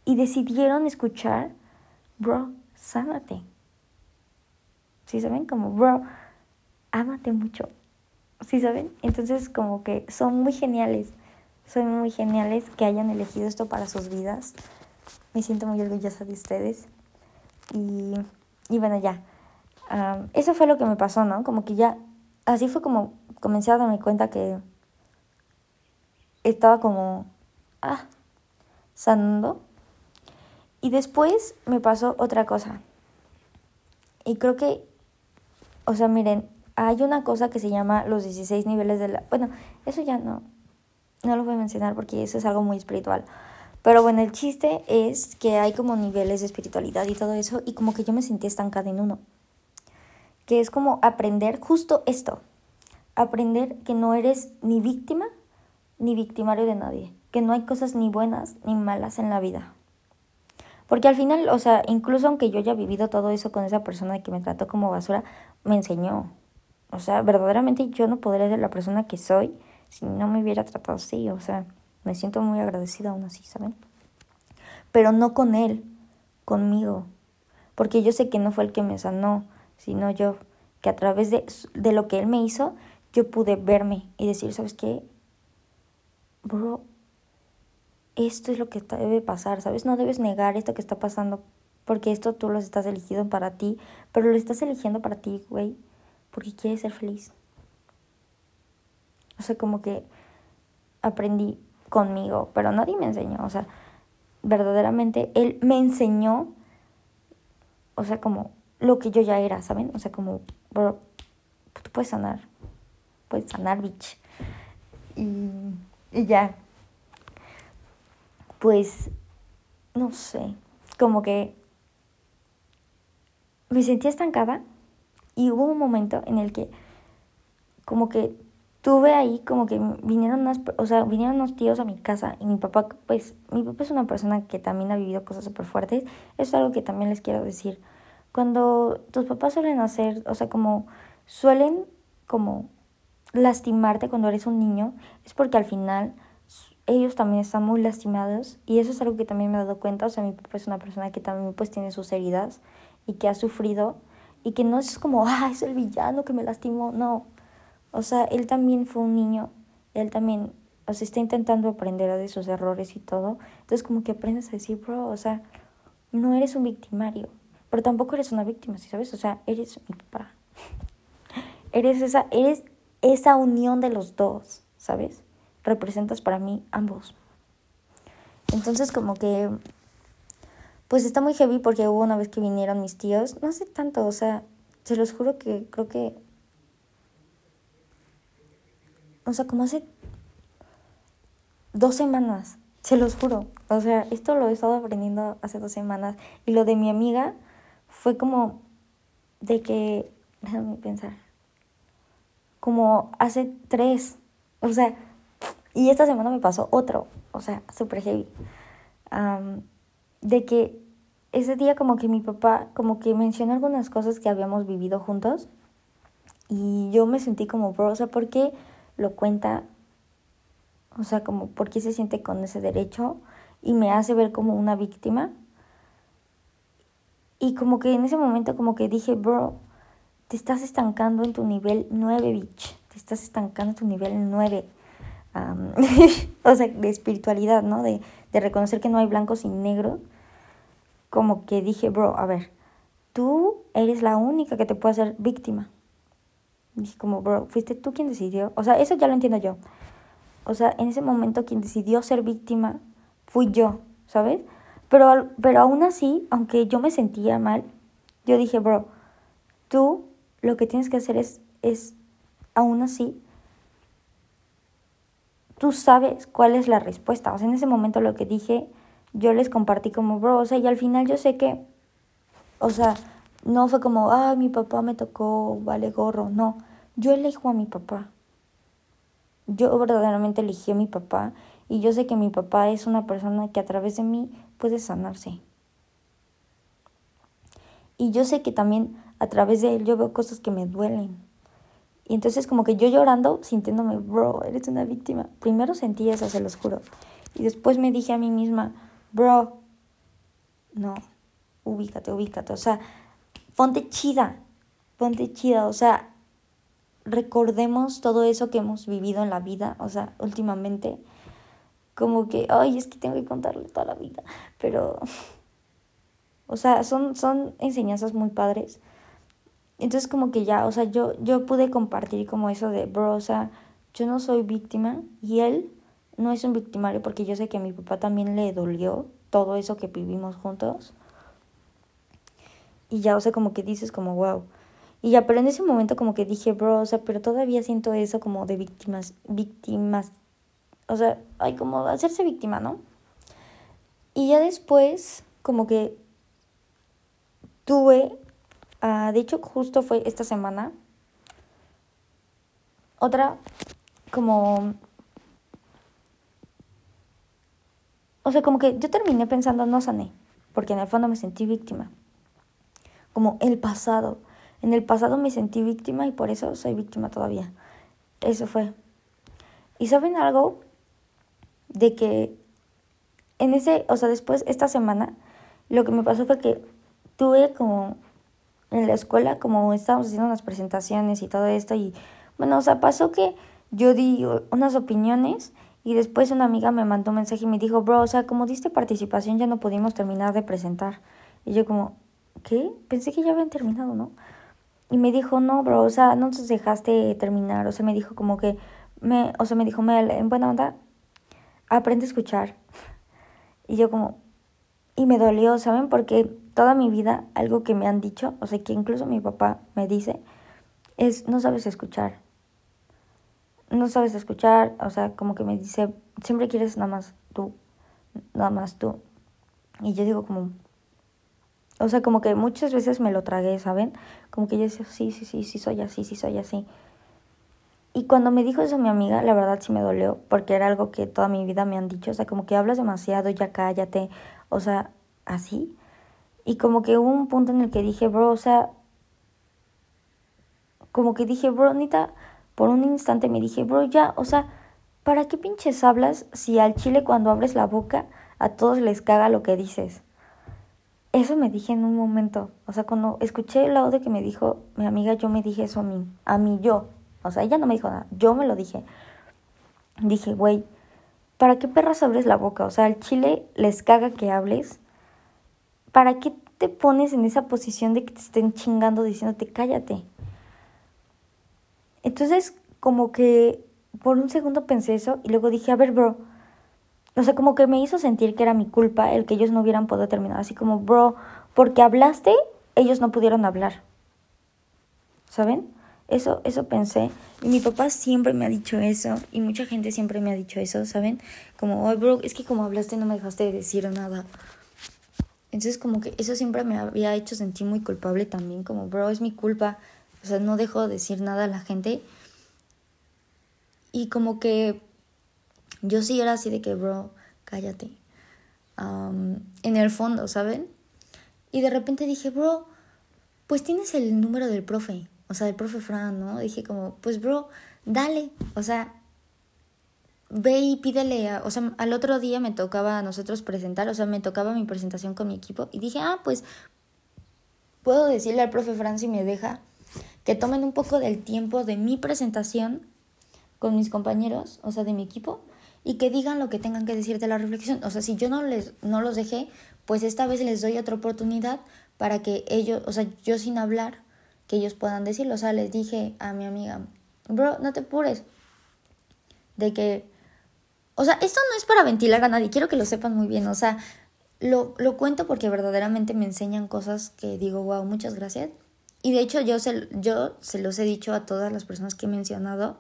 Y decidieron escuchar, bro, sánate. ¿Sí saben? Como, bro, ámate mucho. ¿Sí saben? Entonces, como que son muy geniales. Son muy geniales que hayan elegido esto para sus vidas. Me siento muy orgullosa de ustedes. Y, y bueno, ya. eso fue lo que me pasó, ¿no? Como que ya, así fue como comencé a darme cuenta que estaba como, ah, sanando. Y después me pasó otra cosa. Y creo que, o sea, miren, hay una cosa que se llama los 16 niveles de la... Bueno, eso ya no, no lo voy a mencionar porque eso es algo muy espiritual. Pero bueno, el chiste es que hay como niveles de espiritualidad y todo eso, y como que yo me sentí estancada en uno. Que es como aprender justo esto. Aprender que no eres ni víctima ni victimario de nadie. Que no hay cosas ni buenas ni malas en la vida. Porque al final, o sea, incluso aunque yo haya vivido todo eso con esa persona que me trató como basura, me enseñó. O sea, verdaderamente yo no podría ser la persona que soy si no me hubiera tratado así. O sea, Me siento muy agradecida aún así, ¿saben? Pero no con él, conmigo. Porque yo sé que no fue el que me sanó, sino yo. Que a través de, de lo que él me hizo, yo pude verme y decir, ¿sabes qué? Bro, esto es lo que debe pasar, ¿sabes? No debes negar esto que está pasando, porque esto tú lo estás eligiendo para ti, pero lo estás eligiendo para ti, güey, porque quieres ser feliz. O sea, como que aprendí conmigo, pero nadie me enseñó, o sea, verdaderamente él me enseñó, o sea, como lo que yo ya era, ¿saben? O sea, como, bro, tú puedes sanar, puedes sanar, bitch. Y, y ya, pues, no sé, como que me sentía estancada y hubo un momento en el que como que tuve ahí como que vinieron unas, o sea, vinieron unos tíos a mi casa y mi papá, pues, mi papá es una persona que también ha vivido cosas súper fuertes. Eso es algo que también les quiero decir. Cuando tus papás suelen hacer, o sea, como suelen como lastimarte cuando eres un niño, es porque al final ellos también están muy lastimados y eso es algo que también me he dado cuenta, o sea, mi papá es una persona que también pues tiene sus heridas y que ha sufrido y que no es como, ah, es el villano que me lastimó, no, o sea, él también fue un niño, él también, o sea, está intentando aprender de sus errores y todo, entonces como que aprendes a decir, bro, o sea, no eres un victimario, pero tampoco eres una víctima, ¿sí sabes? O sea, eres mi papá. (laughs) eres esa, eres esa unión de los dos, ¿sabes? representas para mí ambos. Entonces como que, pues está muy heavy porque hubo una vez que vinieron mis tíos, no hace tanto, o sea, se los juro que creo que, o sea, como hace dos semanas, se los juro, o sea, esto lo he estado aprendiendo hace dos semanas y lo de mi amiga fue como de que, déjame pensar, como hace tres, o sea, y esta semana me pasó otro, o sea, súper heavy. de que ese día como que mi papá como que mencionó algunas cosas que habíamos vivido juntos y yo me sentí como, bro, o sea, ¿por qué lo cuenta? O sea, como, ¿por qué se siente con ese derecho? Y me hace ver como una víctima. Y como que en ese momento como que dije, bro, te estás estancando en tu nivel 9, bitch. Te estás estancando en tu nivel 9. (laughs) o sea, de espiritualidad, ¿no? De, de reconocer que no hay blancos y negros. Como que dije, bro, a ver, tú eres la única que te puede hacer víctima. Dije como, bro, fuiste tú quien decidió. O sea, eso ya lo entiendo yo. O sea, en ese momento quien decidió ser víctima fui yo, ¿sabes? Pero, pero aún así, aunque yo me sentía mal, yo dije, bro, tú lo que tienes que hacer es, es aún así, tú sabes cuál es la respuesta. O sea, en ese momento lo que dije, yo les compartí como, bro, o sea, y al final yo sé que, o sea, no fue como, ah, mi papá me tocó, vale gorro, no, yo elijo a mi papá. Yo verdaderamente elegí a mi papá y yo sé que mi papá es una persona que a través de mí puede sanarse. Y yo sé que también a través de él yo veo cosas que me duelen. Y entonces como que yo llorando, sintiéndome, bro, eres una víctima. Primero sentí eso, se los juro. Y después me dije a mí misma, bro, no, ubícate, ubícate. O sea, ponte chida, ponte chida. O sea, recordemos todo eso que hemos vivido en la vida, o sea, últimamente. Como que, ay, es que tengo que contarle toda la vida. Pero, o sea, son, son enseñanzas muy padres entonces como que ya, o sea, yo, yo pude compartir como eso de, bro, o sea, yo no soy víctima y él no es un victimario porque yo sé que a mi papá también le dolió todo eso que vivimos juntos. Y ya, o sea, como que dices como, wow. Y ya, pero en ese momento como que dije, bro, o sea, pero todavía siento eso como de víctimas, víctimas. O sea, hay como hacerse víctima, ¿no? Y ya después, como que tuve Ah, de hecho, justo fue esta semana. Otra, como... O sea, como que yo terminé pensando, no sané, porque en el fondo me sentí víctima. Como el pasado. En el pasado me sentí víctima y por eso soy víctima todavía. Eso fue. ¿Y saben algo? de que en ese, o sea, después, esta semana, lo que me pasó fue que tuve como en la escuela, como estábamos haciendo unas presentaciones y todo esto, y bueno, o sea, pasó que yo di unas opiniones y después una amiga me mandó un mensaje y me dijo, bro, o sea, como diste participación ya no pudimos terminar de presentar. Y yo como, ¿qué? Pensé que ya habían terminado, ¿no? Y me dijo, no, bro, o sea, no nos dejaste terminar. O sea, me dijo como que, me, o sea, me dijo, Mel, en buena onda, aprende a escuchar. Y yo como, y me dolió, ¿saben? Porque toda mi vida algo que me han dicho, o sea, que incluso mi papá me dice, es, no sabes escuchar. No sabes escuchar, o sea, como que me dice, siempre quieres nada más tú, nada más tú. Y yo digo como, o sea, como que muchas veces me lo tragué, ¿saben? Como que yo decía, sí, sí, sí, sí soy así, sí soy así. Y cuando me dijo eso mi amiga, la verdad sí me dolió, porque era algo que toda mi vida me han dicho, o sea, como que hablas demasiado, ya cállate, o sea, así. Y como que hubo un punto en el que dije, bro, o sea, como que dije, bro, Nita, por un instante me dije, bro, ya, o sea, ¿para qué pinches hablas si al chile cuando abres la boca a todos les caga lo que dices? Eso me dije en un momento. O sea, cuando escuché el audio que me dijo mi amiga, yo me dije eso a mí. A mí, yo. O sea, ella no me dijo nada. Yo me lo dije. Dije, güey, ¿para qué perras abres la boca? O sea, al chile les caga que hables. ¿Para qué te pones en esa posición de que te estén chingando diciéndote cállate? Entonces, como que por un segundo pensé eso y luego dije, a ver, bro, o sea, como que me hizo sentir que era mi culpa el que ellos no hubieran podido terminar. Así como, bro, porque hablaste, ellos no pudieron hablar. ¿Saben? Eso, eso pensé. Y mi papá siempre me ha dicho eso. Y mucha gente siempre me ha dicho eso, ¿saben? Como, oh, bro, es que como hablaste no me dejaste de decir nada. Entonces como que eso siempre me había hecho sentir muy culpable también. Como, bro, es mi culpa. O sea, no dejo de decir nada a la gente. Y como que yo sí era así de que, bro, cállate. en el fondo, ¿saben? Y de repente dije, bro, pues tienes el número del profe, o sea, del profe Fran, ¿no? Dije como, pues, bro, dale, o sea, ve y pídele, o sea, al otro día me tocaba a nosotros presentar, o sea, me tocaba mi presentación con mi equipo y dije, ah, pues, puedo decirle al profe Fran si me deja que tomen un poco del tiempo de mi presentación con mis compañeros, o sea, de mi equipo, y que digan lo que tengan que decir de la reflexión. O sea, si yo no, les, no los dejé, pues esta vez les doy otra oportunidad para que ellos, o sea, yo sin hablar, que ellos puedan decirlo. O sea, les dije a mi amiga, bro, no te apures. De que, o sea, esto no es para ventilar a nadie, quiero que lo sepan muy bien. O sea, lo, lo cuento porque verdaderamente me enseñan cosas que digo, wow, muchas gracias. Y de hecho yo se, yo se los he dicho a todas las personas que he mencionado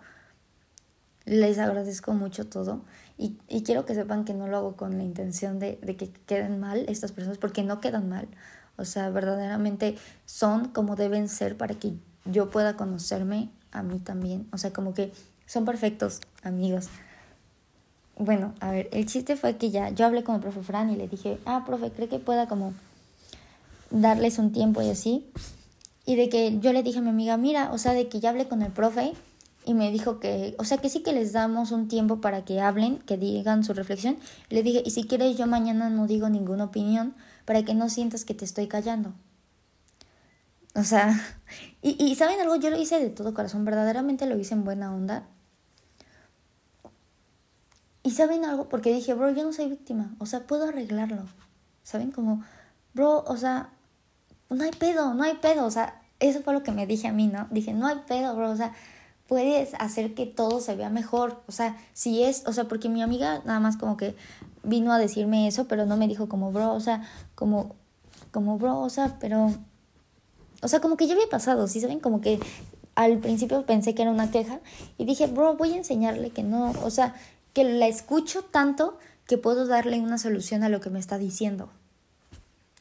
les agradezco mucho todo y, y, quiero que sepan que no lo hago con la intención de, de, que queden mal estas personas, porque no quedan mal. O sea, verdaderamente son como deben ser para que yo pueda conocerme a mí también. O sea, como que son perfectos amigos. Bueno, a ver, el chiste fue que ya yo hablé con el profe Fran y le dije, ah, profe, ¿cree que pueda como darles un tiempo y así? Y de que yo le dije a mi amiga, mira, o sea, de que ya hablé con el profe y me dijo que, o sea, que sí que les damos un tiempo para que hablen, que digan su reflexión. Le dije, y si quieres yo mañana no digo ninguna opinión para que no sientas que te estoy callando. O sea, (laughs) y, y ¿saben algo? Yo lo hice de todo corazón, verdaderamente lo hice en buena onda. Y ¿saben algo? Porque dije, bro, yo no soy víctima, o sea, puedo arreglarlo. ¿Saben? Como, bro, o sea, no hay pedo, no hay pedo, o sea, eso fue lo que me dije a mí, ¿no? Dije, no hay pedo, bro, o sea, puedes hacer que todo se vea mejor. O sea, si es, o sea, porque mi amiga nada más como que vino a decirme eso, pero no me dijo como, bro, o sea, como, como, bro, o sea, pero, o sea, como que ya había pasado, ¿sí saben? Como que al principio pensé que era una queja y dije, bro, voy a enseñarle que no, o sea, que la escucho tanto que puedo darle una solución a lo que me está diciendo.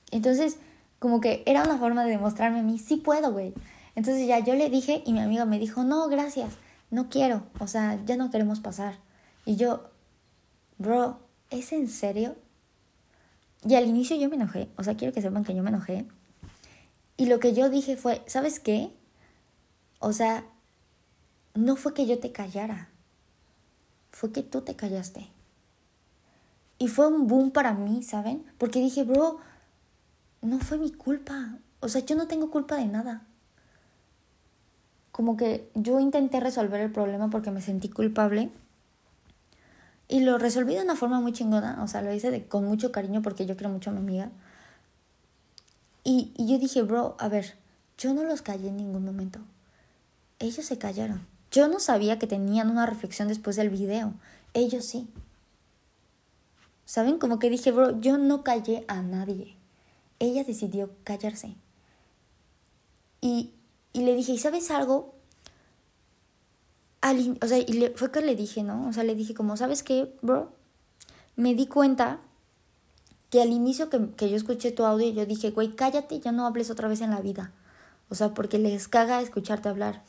Entonces, como que era una forma de demostrarme a mí, sí puedo, güey. Entonces ya yo le dije y mi amiga me dijo, no, gracias, no quiero, o sea, ya no queremos pasar. Y yo, bro, ¿es en serio? Y al inicio yo me enojé, o sea, quiero que sepan que yo me enojé. Y lo que yo dije fue, ¿sabes qué? O sea, no fue que yo te callara, fue que tú te callaste. Y fue un boom para mí, ¿saben? Porque dije, bro, no fue mi culpa. O sea, yo no tengo culpa de nada. Como que yo intenté resolver el problema porque me sentí culpable. Y lo resolví de una forma muy chingona. O sea, lo hice de, con mucho cariño porque yo quiero mucho a mi amiga. Y, y yo dije, bro, a ver, yo no los callé en ningún momento. Ellos se callaron. Yo no sabía que tenían una reflexión después del video. Ellos sí. ¿Saben? Como que dije, bro, yo no callé a nadie. Ella decidió callarse. Y, y le dije, ¿y sabes algo? o sea, y le, fue que le dije, ¿no? O sea, le dije como, ¿sabes qué, bro? Me di cuenta que al inicio que, que yo escuché tu audio, yo dije, güey, cállate, ya no hables otra vez en la vida. O sea, porque les caga escucharte hablar.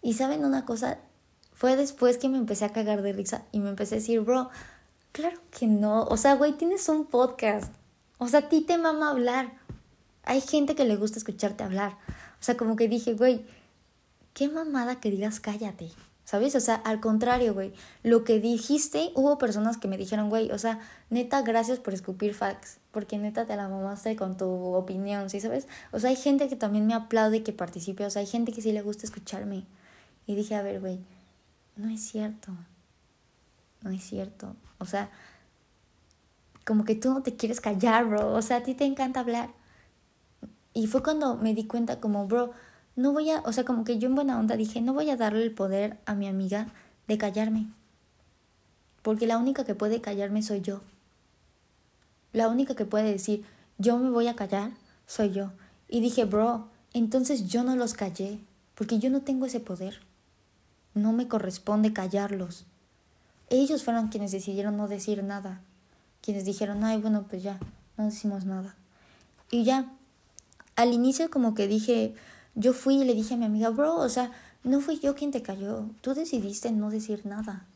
Y saben una cosa, fue después que me empecé a cagar de risa y me empecé a decir, bro, Claro que no. O sea, güey, tienes un podcast. O sea, a ti te mama hablar. Hay gente que le gusta escucharte hablar. O sea, como que dije, güey, qué mamada que digas cállate. ¿Sabes? O sea, al contrario, güey. Lo que dijiste, hubo personas que me dijeron, güey, o sea, neta, gracias por escupir facts. Porque neta te la mamaste con tu opinión, ¿sí sabes? O sea, hay gente que también me aplaude que participe. O sea, hay gente que sí le gusta escucharme. Y dije, a ver, güey, no es cierto no es cierto. O sea, como que tú no te quieres callar, bro. O sea, a ti te encanta hablar. Y fue cuando me di cuenta como, bro, no voy a, o sea, como que yo en buena onda dije, no voy a darle el poder a mi amiga de callarme. Porque la única que puede callarme soy yo. La única que puede decir, yo me voy a callar, soy yo. Y dije, bro, entonces yo no los callé, porque yo no tengo ese poder. No me corresponde callarlos. Ellos fueron quienes decidieron no decir nada. Quienes dijeron, ay, bueno, pues ya, no decimos nada. Y ya, al inicio como que dije, yo fui y le dije a mi amiga, bro, o sea, no fui yo quien te cayó, tú decidiste no decir nada.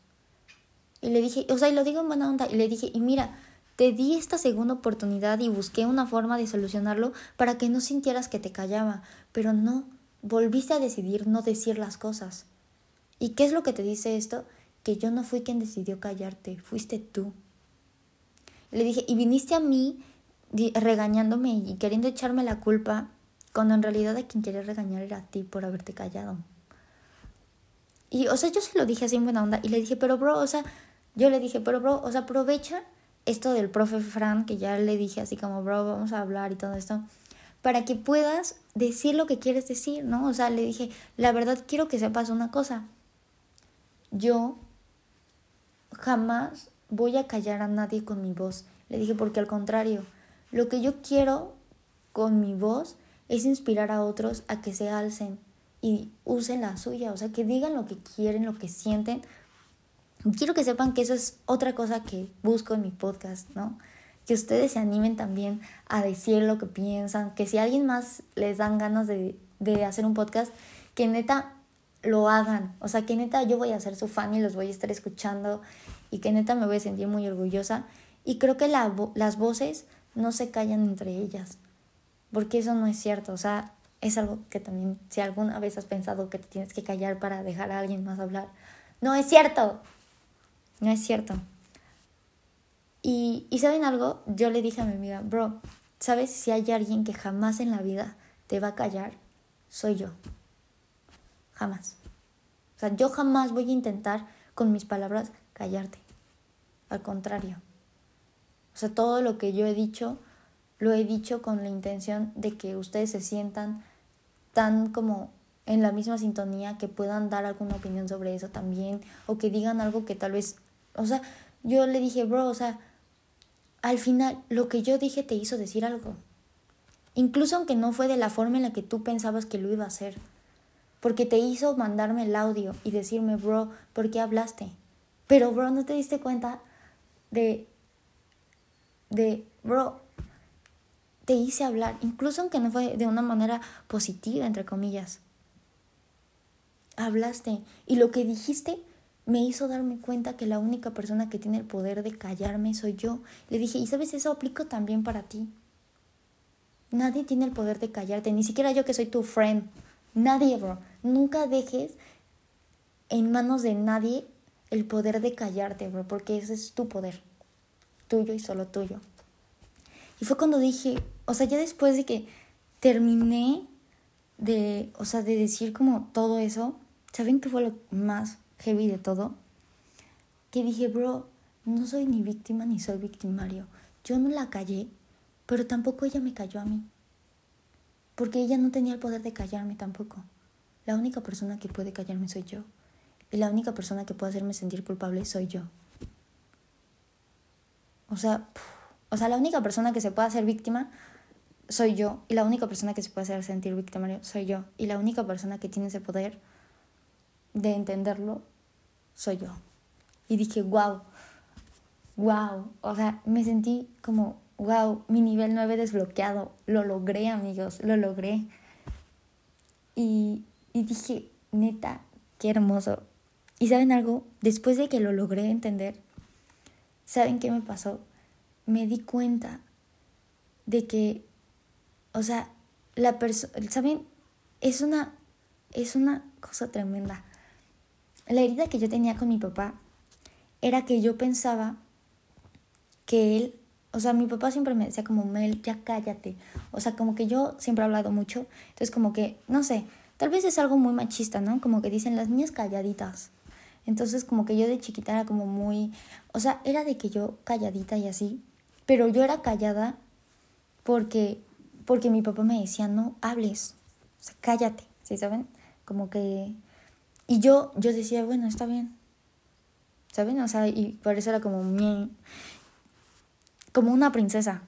Y le dije, o sea, y lo digo en buena onda, y le dije, y mira, te di esta segunda oportunidad y busqué una forma de solucionarlo para que no sintieras que te callaba, pero no, volviste a decidir no decir las cosas. ¿Y qué es lo que te dice esto? que yo no fui quien decidió callarte, fuiste tú. Le dije, y viniste a mí regañándome y queriendo echarme la culpa, cuando en realidad a quien quería regañar era a ti por haberte callado. Y, o sea, yo se lo dije así en buena onda y le dije, pero bro, o sea, yo le dije, pero bro, o sea, aprovecha esto del profe Fran, que ya le dije así como, bro, vamos a hablar y todo esto, para que puedas decir lo que quieres decir, ¿no? O sea, le dije, la verdad quiero que sepas una cosa. Yo jamás voy a callar a nadie con mi voz. Le dije, porque al contrario, lo que yo quiero con mi voz es inspirar a otros a que se alcen y usen la suya, o sea, que digan lo que quieren, lo que sienten. Quiero que sepan que eso es otra cosa que busco en mi podcast, ¿no? Que ustedes se animen también a decir lo que piensan, que si a alguien más les dan ganas de, de hacer un podcast, que neta lo hagan. O sea, que neta yo voy a ser su fan y los voy a estar escuchando y que neta me voy a sentir muy orgullosa. Y creo que las voces no se callan entre ellas, porque eso no es cierto. O sea, es algo que también, si alguna vez has pensado que te tienes que callar para dejar a alguien más hablar, no es cierto. No es cierto. Y, y saben algo, yo le dije a mi amiga, bro, ¿sabes si hay alguien que jamás en la vida te va a callar? Soy yo. Jamás. O sea, yo jamás voy a intentar con mis palabras callarte. Al contrario. O sea, todo lo que yo he dicho, lo he dicho con la intención de que ustedes se sientan tan como en la misma sintonía, que puedan dar alguna opinión sobre eso también, o que digan algo que tal vez, o sea, yo le dije, bro, o sea, al final lo que yo dije te hizo decir algo. Incluso aunque no fue de la forma en la que tú pensabas que lo iba a hacer porque te hizo mandarme el audio y decirme, bro, ¿por qué hablaste? Pero, bro, ¿no te diste cuenta de, de, bro, te hice hablar, incluso aunque no fue de una manera positiva, entre comillas? Hablaste y lo que dijiste me hizo darme cuenta que la única persona que tiene el poder de callarme soy yo. Le dije, y sabes, eso aplico también para ti. Nadie tiene el poder de callarte, ni siquiera yo que soy tu friend. Nadie, bro. Nunca dejes en manos de nadie el poder de callarte, bro, porque ese es tu poder. Tuyo y solo tuyo. Y fue cuando dije, o sea, ya después de que terminé de, o sea, de decir como todo eso, ¿saben qué fue lo más heavy de todo? Que dije, bro, no soy ni víctima ni soy victimario. Yo no la callé, pero tampoco ella me cayó a mí. Porque ella no tenía el poder de callarme tampoco. La única persona que puede callarme soy yo. Y la única persona que puede hacerme sentir culpable soy yo. O sea, o sea, la única persona que se puede hacer víctima soy yo. Y la única persona que se puede hacer sentir victimario soy yo. Y la única persona que tiene ese poder de entenderlo soy yo. Y dije, wow, wow. O sea, me sentí como, wow, mi nivel 9 desbloqueado. Lo logré, amigos, lo logré. Y, y dije, neta, qué hermoso. Y saben algo, después de que lo logré entender, ¿saben qué me pasó? Me di cuenta de que, o sea, la persona, ¿saben? Es una, es una cosa tremenda. La herida que yo tenía con mi papá era que yo pensaba que él, o sea, mi papá siempre me decía como, Mel, ya cállate. O sea, como que yo siempre he hablado mucho, entonces como que, no sé, tal vez es algo muy machista, ¿no? Como que dicen las niñas calladitas. Entonces como que yo de chiquita era como muy, o sea, era de que yo calladita y así, pero yo era callada porque, porque mi papá me decía, no hables, o sea, cállate, ¿sí saben? Como que... Y yo, yo decía, bueno, está bien, ¿saben? O sea, y por eso era como mi... como una princesa.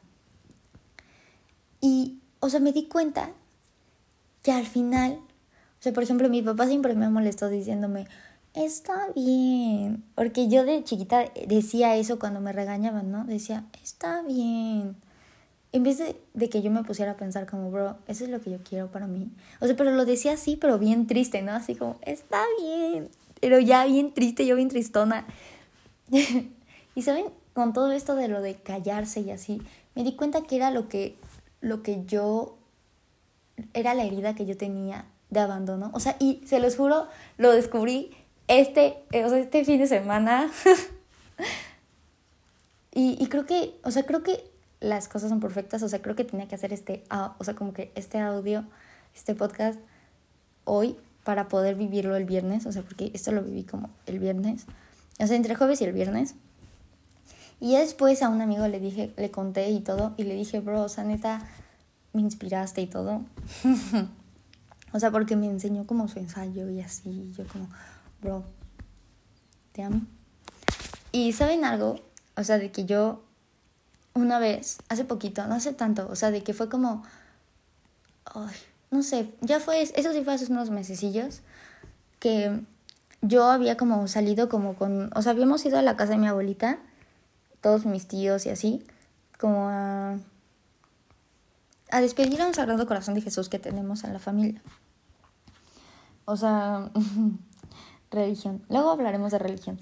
Y, o sea, me di cuenta que al final, o sea, por ejemplo, mi papá siempre me molestó diciéndome, está bien. Porque yo de chiquita decía eso cuando me regañaban, ¿no? Decía, está bien. En vez de, que yo me pusiera a pensar como, bro, eso es lo que yo quiero para mí. O sea, pero lo decía así, pero bien triste, ¿no? Así como, está bien. Pero ya bien triste, yo bien tristona. (laughs) y saben, con todo esto de lo de callarse y así, me di cuenta que era lo que, lo que yo, era la herida que yo tenía de abandono. O sea, y se los juro, lo descubrí este, o sea, este fin de semana. (laughs) y, y creo que, o sea, creo que las cosas son perfectas, o sea, creo que tenía que hacer este, o sea, como que este audio, este podcast hoy para poder vivirlo el viernes, o sea, porque esto lo viví como el viernes, o sea, entre jueves y el viernes. Y después a un amigo le dije, le conté y todo, y le dije, bro, o sea, neta, me inspiraste y todo. (laughs) o sea, porque me enseñó como su ensayo y así, yo como, bro, te amo. Y saben algo, o sea, de que yo una vez, hace poquito, no hace tanto, o sea, de que fue como, ay, no sé, ya fue, eso sí fue hace unos mesecillos, que yo había como salido como con, o sea, habíamos ido a la casa de mi abuelita, todos mis tíos y así, como a, a despedir a un Sagrado Corazón de Jesús que tenemos en la familia. O sea, (laughs) religión. Luego hablaremos de religión.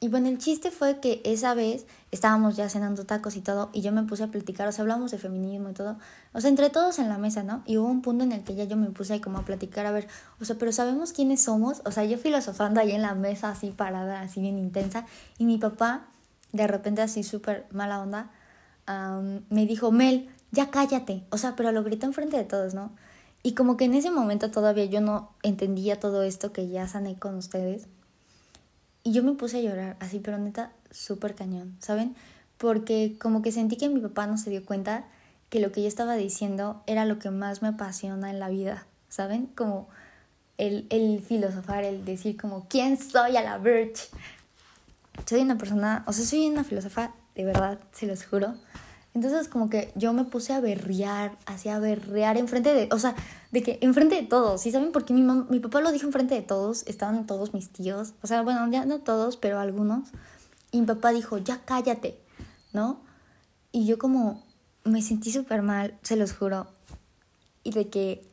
y bueno, el chiste fue que esa vez estábamos ya cenando tacos y todo, y yo me puse a platicar, o sea, hablamos de feminismo y todo, o sea, entre todos en la mesa, ¿no? Y hubo un punto en el que ya yo me puse como a platicar, a ver, o sea, pero ¿sabemos quiénes somos? O sea, yo filosofando ahí en la mesa, así parada, así bien intensa, y mi papá, de repente así súper mala onda, me dijo, Mel, ya cállate, o sea, pero lo gritó enfrente de todos, ¿no? Y como que en ese momento todavía yo no entendía todo esto que ya sané con ustedes. Y yo me puse a llorar, así, pero neta, súper cañón, ¿saben? Porque como que sentí que mi papá no se dio cuenta que lo que yo estaba diciendo era lo que más me apasiona en la vida, ¿saben? Como el, el filosofar, el decir como, ¿quién soy a la Birch? Soy una persona, o sea, soy una filósofa, de verdad, se los juro. Entonces como que yo me puse a berrear, hacía berrear enfrente de, o sea, de que enfrente de todos, ¿sí saben? Porque mi, mi papá lo dijo enfrente de todos, estaban todos mis tíos, o sea, bueno, ya no todos, pero algunos. Y mi papá dijo, ya cállate, ¿no? Y yo como me sentí súper mal, se los juro. Y de que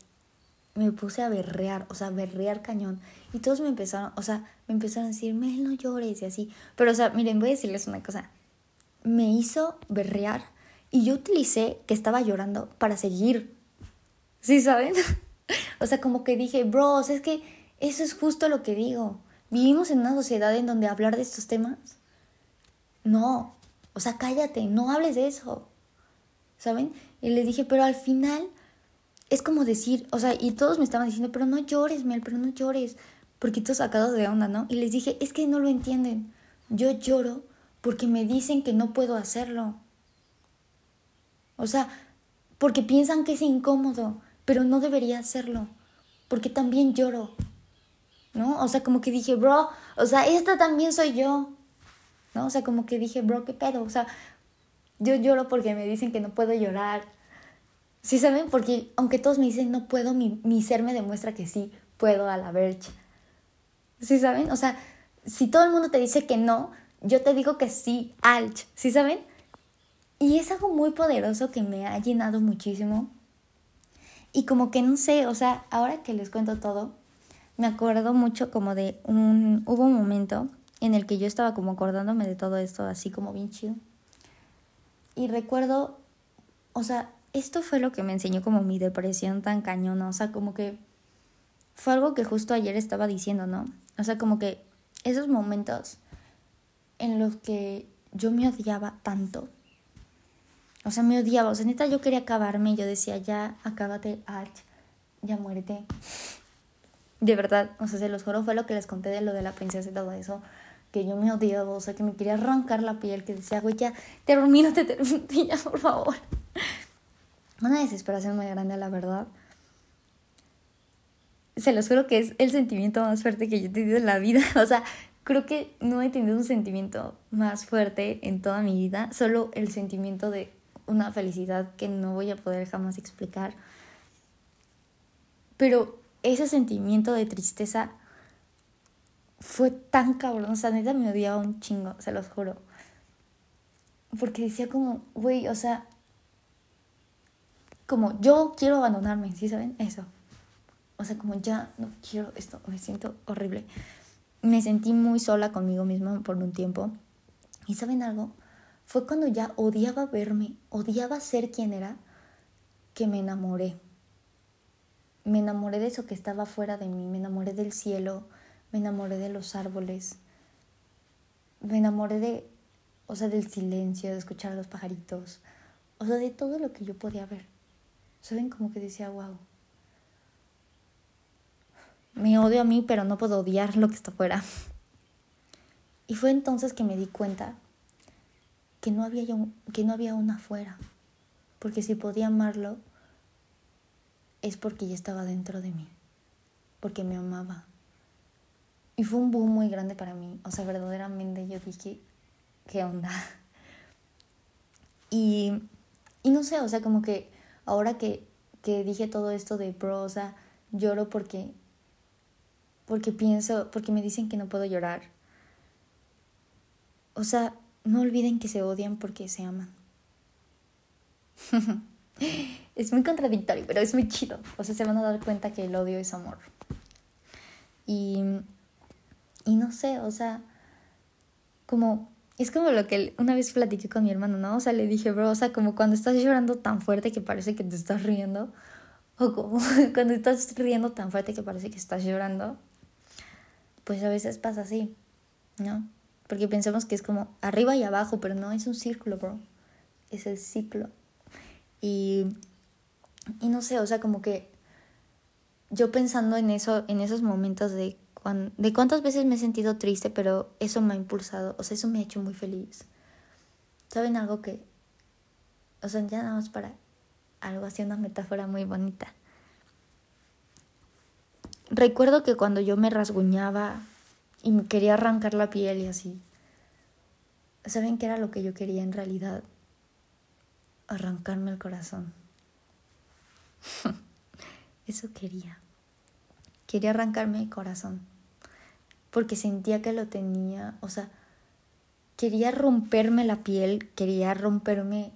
me puse a berrear, o sea, berrear cañón. Y todos me empezaron, o sea, me empezaron a decir, Mel, no llores y así. Pero, o sea, miren, voy a decirles una cosa. Me hizo berrear y yo utilicé que estaba llorando para seguir. ¿Sí saben? (laughs) o sea, como que dije, bros, es que eso es justo lo que digo. Vivimos en una sociedad en donde hablar de estos temas. No. O sea, cállate, no hables de eso. ¿Saben? Y les dije, pero al final es como decir, o sea, y todos me estaban diciendo, pero no llores, Mel, pero no llores. Porque todos sacados de onda, ¿no? Y les dije, es que no lo entienden. Yo lloro porque me dicen que no puedo hacerlo. O sea, porque piensan que es incómodo, pero no debería hacerlo. Porque también lloro. ¿No? O sea, como que dije, bro, o sea, esta también soy yo. ¿No? O sea, como que dije, bro, ¿qué pedo? O sea, yo lloro porque me dicen que no puedo llorar. ¿Sí saben? Porque aunque todos me dicen no puedo, mi, mi ser me demuestra que sí puedo a la verge. ¿Sí saben? O sea, si todo el mundo te dice que no, yo te digo que sí, alch. ¿Sí saben? Y es algo muy poderoso que me ha llenado muchísimo. Y como que no sé, o sea, ahora que les cuento todo, me acuerdo mucho como de un... Hubo un momento en el que yo estaba como acordándome de todo esto, así como bien chido. Y recuerdo, o sea, esto fue lo que me enseñó como mi depresión tan cañona, o sea, como que fue algo que justo ayer estaba diciendo, ¿no? O sea, como que esos momentos en los que yo me odiaba tanto, o sea, me odiaba, o sea, neta yo quería acabarme, yo decía, ya, acábate, Arch, ya muérete. De verdad, o sea, se los juro, fue lo que les conté de lo de la princesa y todo eso que yo me odiaba, o sea, que me quería arrancar la piel, que decía, güey, ya, termínate, termínate, (laughs) ya, por favor. Una desesperación muy grande, la verdad. Se los juro que es el sentimiento más fuerte que yo he tenido en la vida. (laughs) O sea, creo que no he tenido un sentimiento más fuerte en toda mi vida. Solo el sentimiento de una felicidad que no voy a poder jamás explicar. Pero ese sentimiento de tristeza fue tan cabrón, o sea, neta me odiaba un chingo, se los juro. Porque decía como, güey, o sea, como yo quiero abandonarme, ¿sí saben? Eso. O sea, como ya no quiero esto, me siento horrible. Me sentí muy sola conmigo misma por un tiempo. ¿Y saben algo? Fue cuando ya odiaba verme, odiaba ser quien era, que me enamoré. Me enamoré de eso que estaba fuera de mí, me enamoré del cielo, me enamoré de los árboles, me enamoré de, o sea, del silencio, de escuchar a los pajaritos, o sea, de todo lo que yo podía ver. ¿Saben? Como que decía, wow. Me odio a mí, pero no puedo odiar lo que está afuera. Y fue entonces que me di cuenta que no había, que no había una afuera. Porque si podía amarlo, es porque ya estaba dentro de mí. Porque me amaba. Y fue un boom muy grande para mí. O sea, verdaderamente yo dije, ¿qué onda? Y, y no sé, o sea, como que ahora que, que dije todo esto de sea, lloro porque, porque pienso, porque me dicen que no puedo llorar. O sea, no olviden que se odian porque se aman. (laughs) es muy contradictorio, pero es muy chido. O sea, se van a dar cuenta que el odio es amor. Y y no sé, o sea, como, es como lo que una vez platiqué con mi hermano, ¿no? O sea, le dije, bro, o sea, como cuando estás llorando tan fuerte que parece que te estás riendo, o como (laughs) cuando estás riendo tan fuerte que parece que estás llorando, pues a veces pasa así, ¿no? Porque pensamos que es como arriba y abajo, pero no, es un círculo, bro. Es el ciclo. Y, y no sé, o sea, como que yo pensando en eso, en esos momentos de de cuántas veces me he sentido triste, pero eso me ha impulsado, o sea, eso me ha hecho muy feliz. ¿Saben algo que, o sea, ya nada más para algo así, una metáfora muy bonita? Recuerdo que cuando yo me rasguñaba y me quería arrancar la piel y así, ¿saben qué era lo que yo quería en realidad? Arrancarme el corazón. (laughs) Eso quería. Quería arrancarme el corazón porque sentía que lo tenía, o sea, quería romperme la piel, quería romperme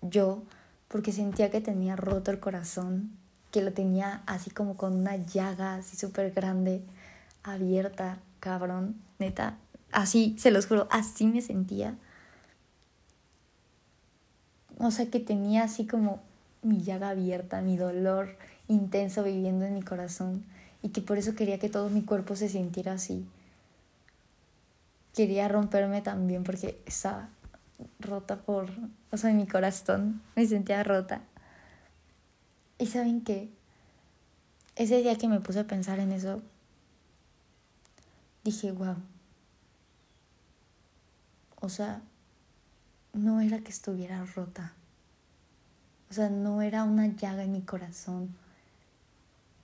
yo, porque sentía que tenía roto el corazón, que lo tenía así como con una llaga así súper grande, abierta, cabrón, neta, así, se los juro, así me sentía. O sea, que tenía así como mi llaga abierta, mi dolor intenso viviendo en mi corazón y que por eso quería que todo mi cuerpo se sintiera así. Quería romperme también porque estaba rota por, o sea, mi corazón, me sentía rota. Y saben qué, ese día que me puse a pensar en eso, dije, wow. O sea, no era que estuviera rota. O sea, no era una llaga en mi corazón.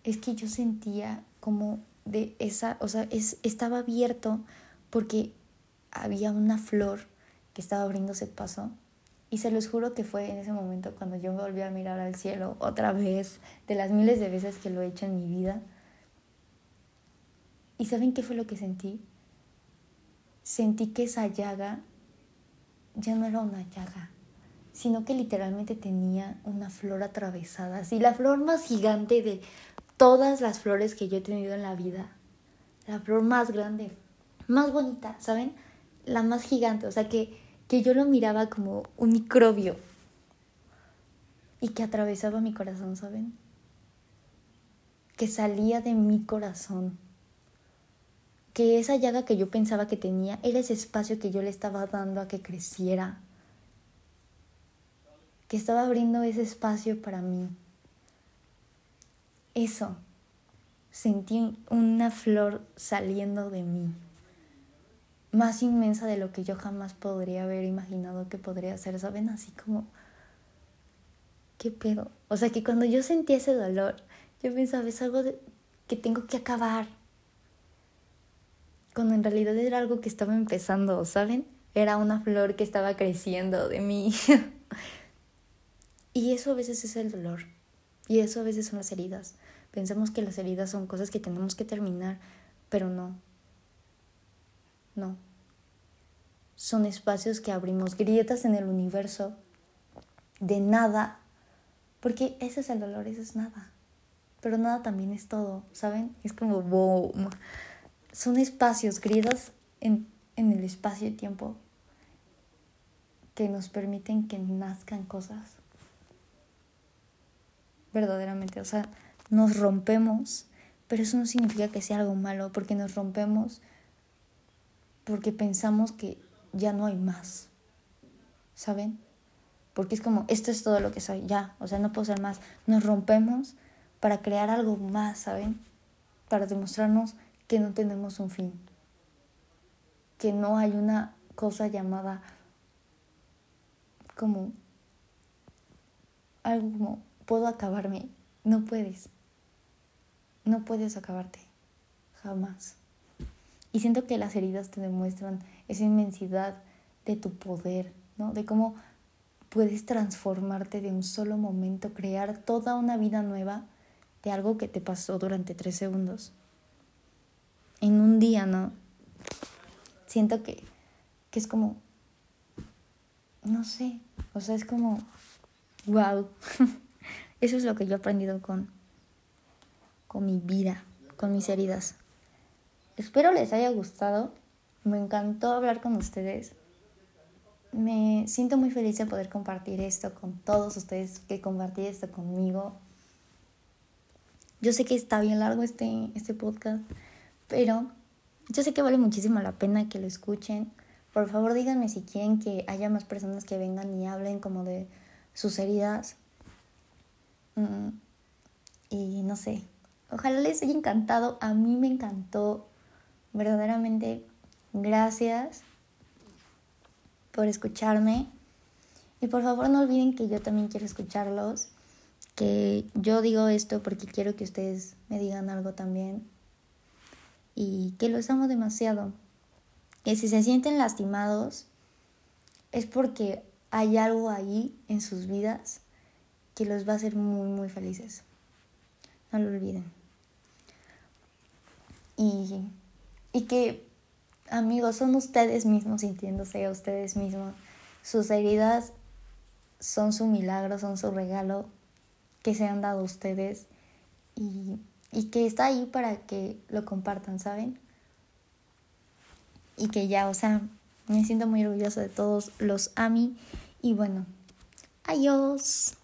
Es que yo sentía como de esa, o sea, es, estaba abierto porque había una flor que estaba abriéndose paso. Y se los juro que fue en ese momento cuando yo me volví a mirar al cielo otra vez, de las miles de veces que lo he hecho en mi vida. ¿Y saben qué fue lo que sentí? Sentí que esa llaga ya no era una llaga, sino que literalmente tenía una flor atravesada, así la flor más gigante de todas las flores que yo he tenido en la vida, la flor más grande, más bonita, ¿saben? La más gigante, o sea que, que yo lo miraba como un microbio y que atravesaba mi corazón, ¿saben? Que salía de mi corazón que esa llaga que yo pensaba que tenía era ese espacio que yo le estaba dando a que creciera, que estaba abriendo ese espacio para mí. Eso, sentí una flor saliendo de mí, más inmensa de lo que yo jamás podría haber imaginado que podría ser, ¿saben? Así como, ¿qué pedo? O sea que cuando yo sentí ese dolor, yo pensaba, es algo que tengo que acabar cuando en realidad era algo que estaba empezando, ¿saben? Era una flor que estaba creciendo de mí. (laughs) y eso a veces es el dolor. Y eso a veces son las heridas. Pensamos que las heridas son cosas que tenemos que terminar, pero no. No. Son espacios que abrimos, grietas en el universo, de nada. Porque ese es el dolor, eso es nada. Pero nada también es todo, ¿saben? Es como boom son espacios, grietas en, en el espacio y tiempo que nos permiten que nazcan cosas. Verdaderamente, o sea, nos rompemos, pero eso no significa que sea algo malo, porque nos rompemos porque pensamos que ya no hay más. ¿Saben? Porque es como, esto es todo lo que soy, ya, o sea, no puedo ser más. Nos rompemos para crear algo más, ¿saben? Para demostrarnos que no tenemos un fin, que no hay una cosa llamada como algo como puedo acabarme, no puedes, no puedes acabarte, jamás. Y siento que las heridas te demuestran esa inmensidad de tu poder, ¿no? De cómo puedes transformarte de un solo momento, crear toda una vida nueva de algo que te pasó durante tres segundos en un día, ¿no? Siento que, que es como, no sé, o sea, es como, wow. (laughs) Eso es lo que yo he aprendido con, con mi vida, con mis heridas. Espero les haya gustado. Me encantó hablar con ustedes. Me siento muy feliz de poder compartir esto con todos ustedes, que compartir esto conmigo. Yo sé que está bien largo este, este podcast, pero yo sé que vale muchísimo la pena que lo escuchen. Por favor, díganme si quieren que haya más personas que vengan y hablen como de sus heridas. Mm, y no sé, ojalá les haya encantado. A mí me encantó. Verdaderamente, gracias por escucharme. Y por favor no olviden que yo también quiero escucharlos. Que yo digo esto porque quiero que ustedes me digan algo también y que los amo demasiado. Que si se sienten lastimados es porque hay algo ahí en sus vidas que los va a hacer muy, muy felices. No lo olviden. Y, y que, amigos, son ustedes mismos sintiéndose a ustedes mismos. Sus heridas son su milagro, son su regalo que se han dado ustedes. Y y que está ahí para que lo compartan, ¿saben? Y que ya, o sea, me siento muy orgullosa de todos los AMI y bueno, adiós.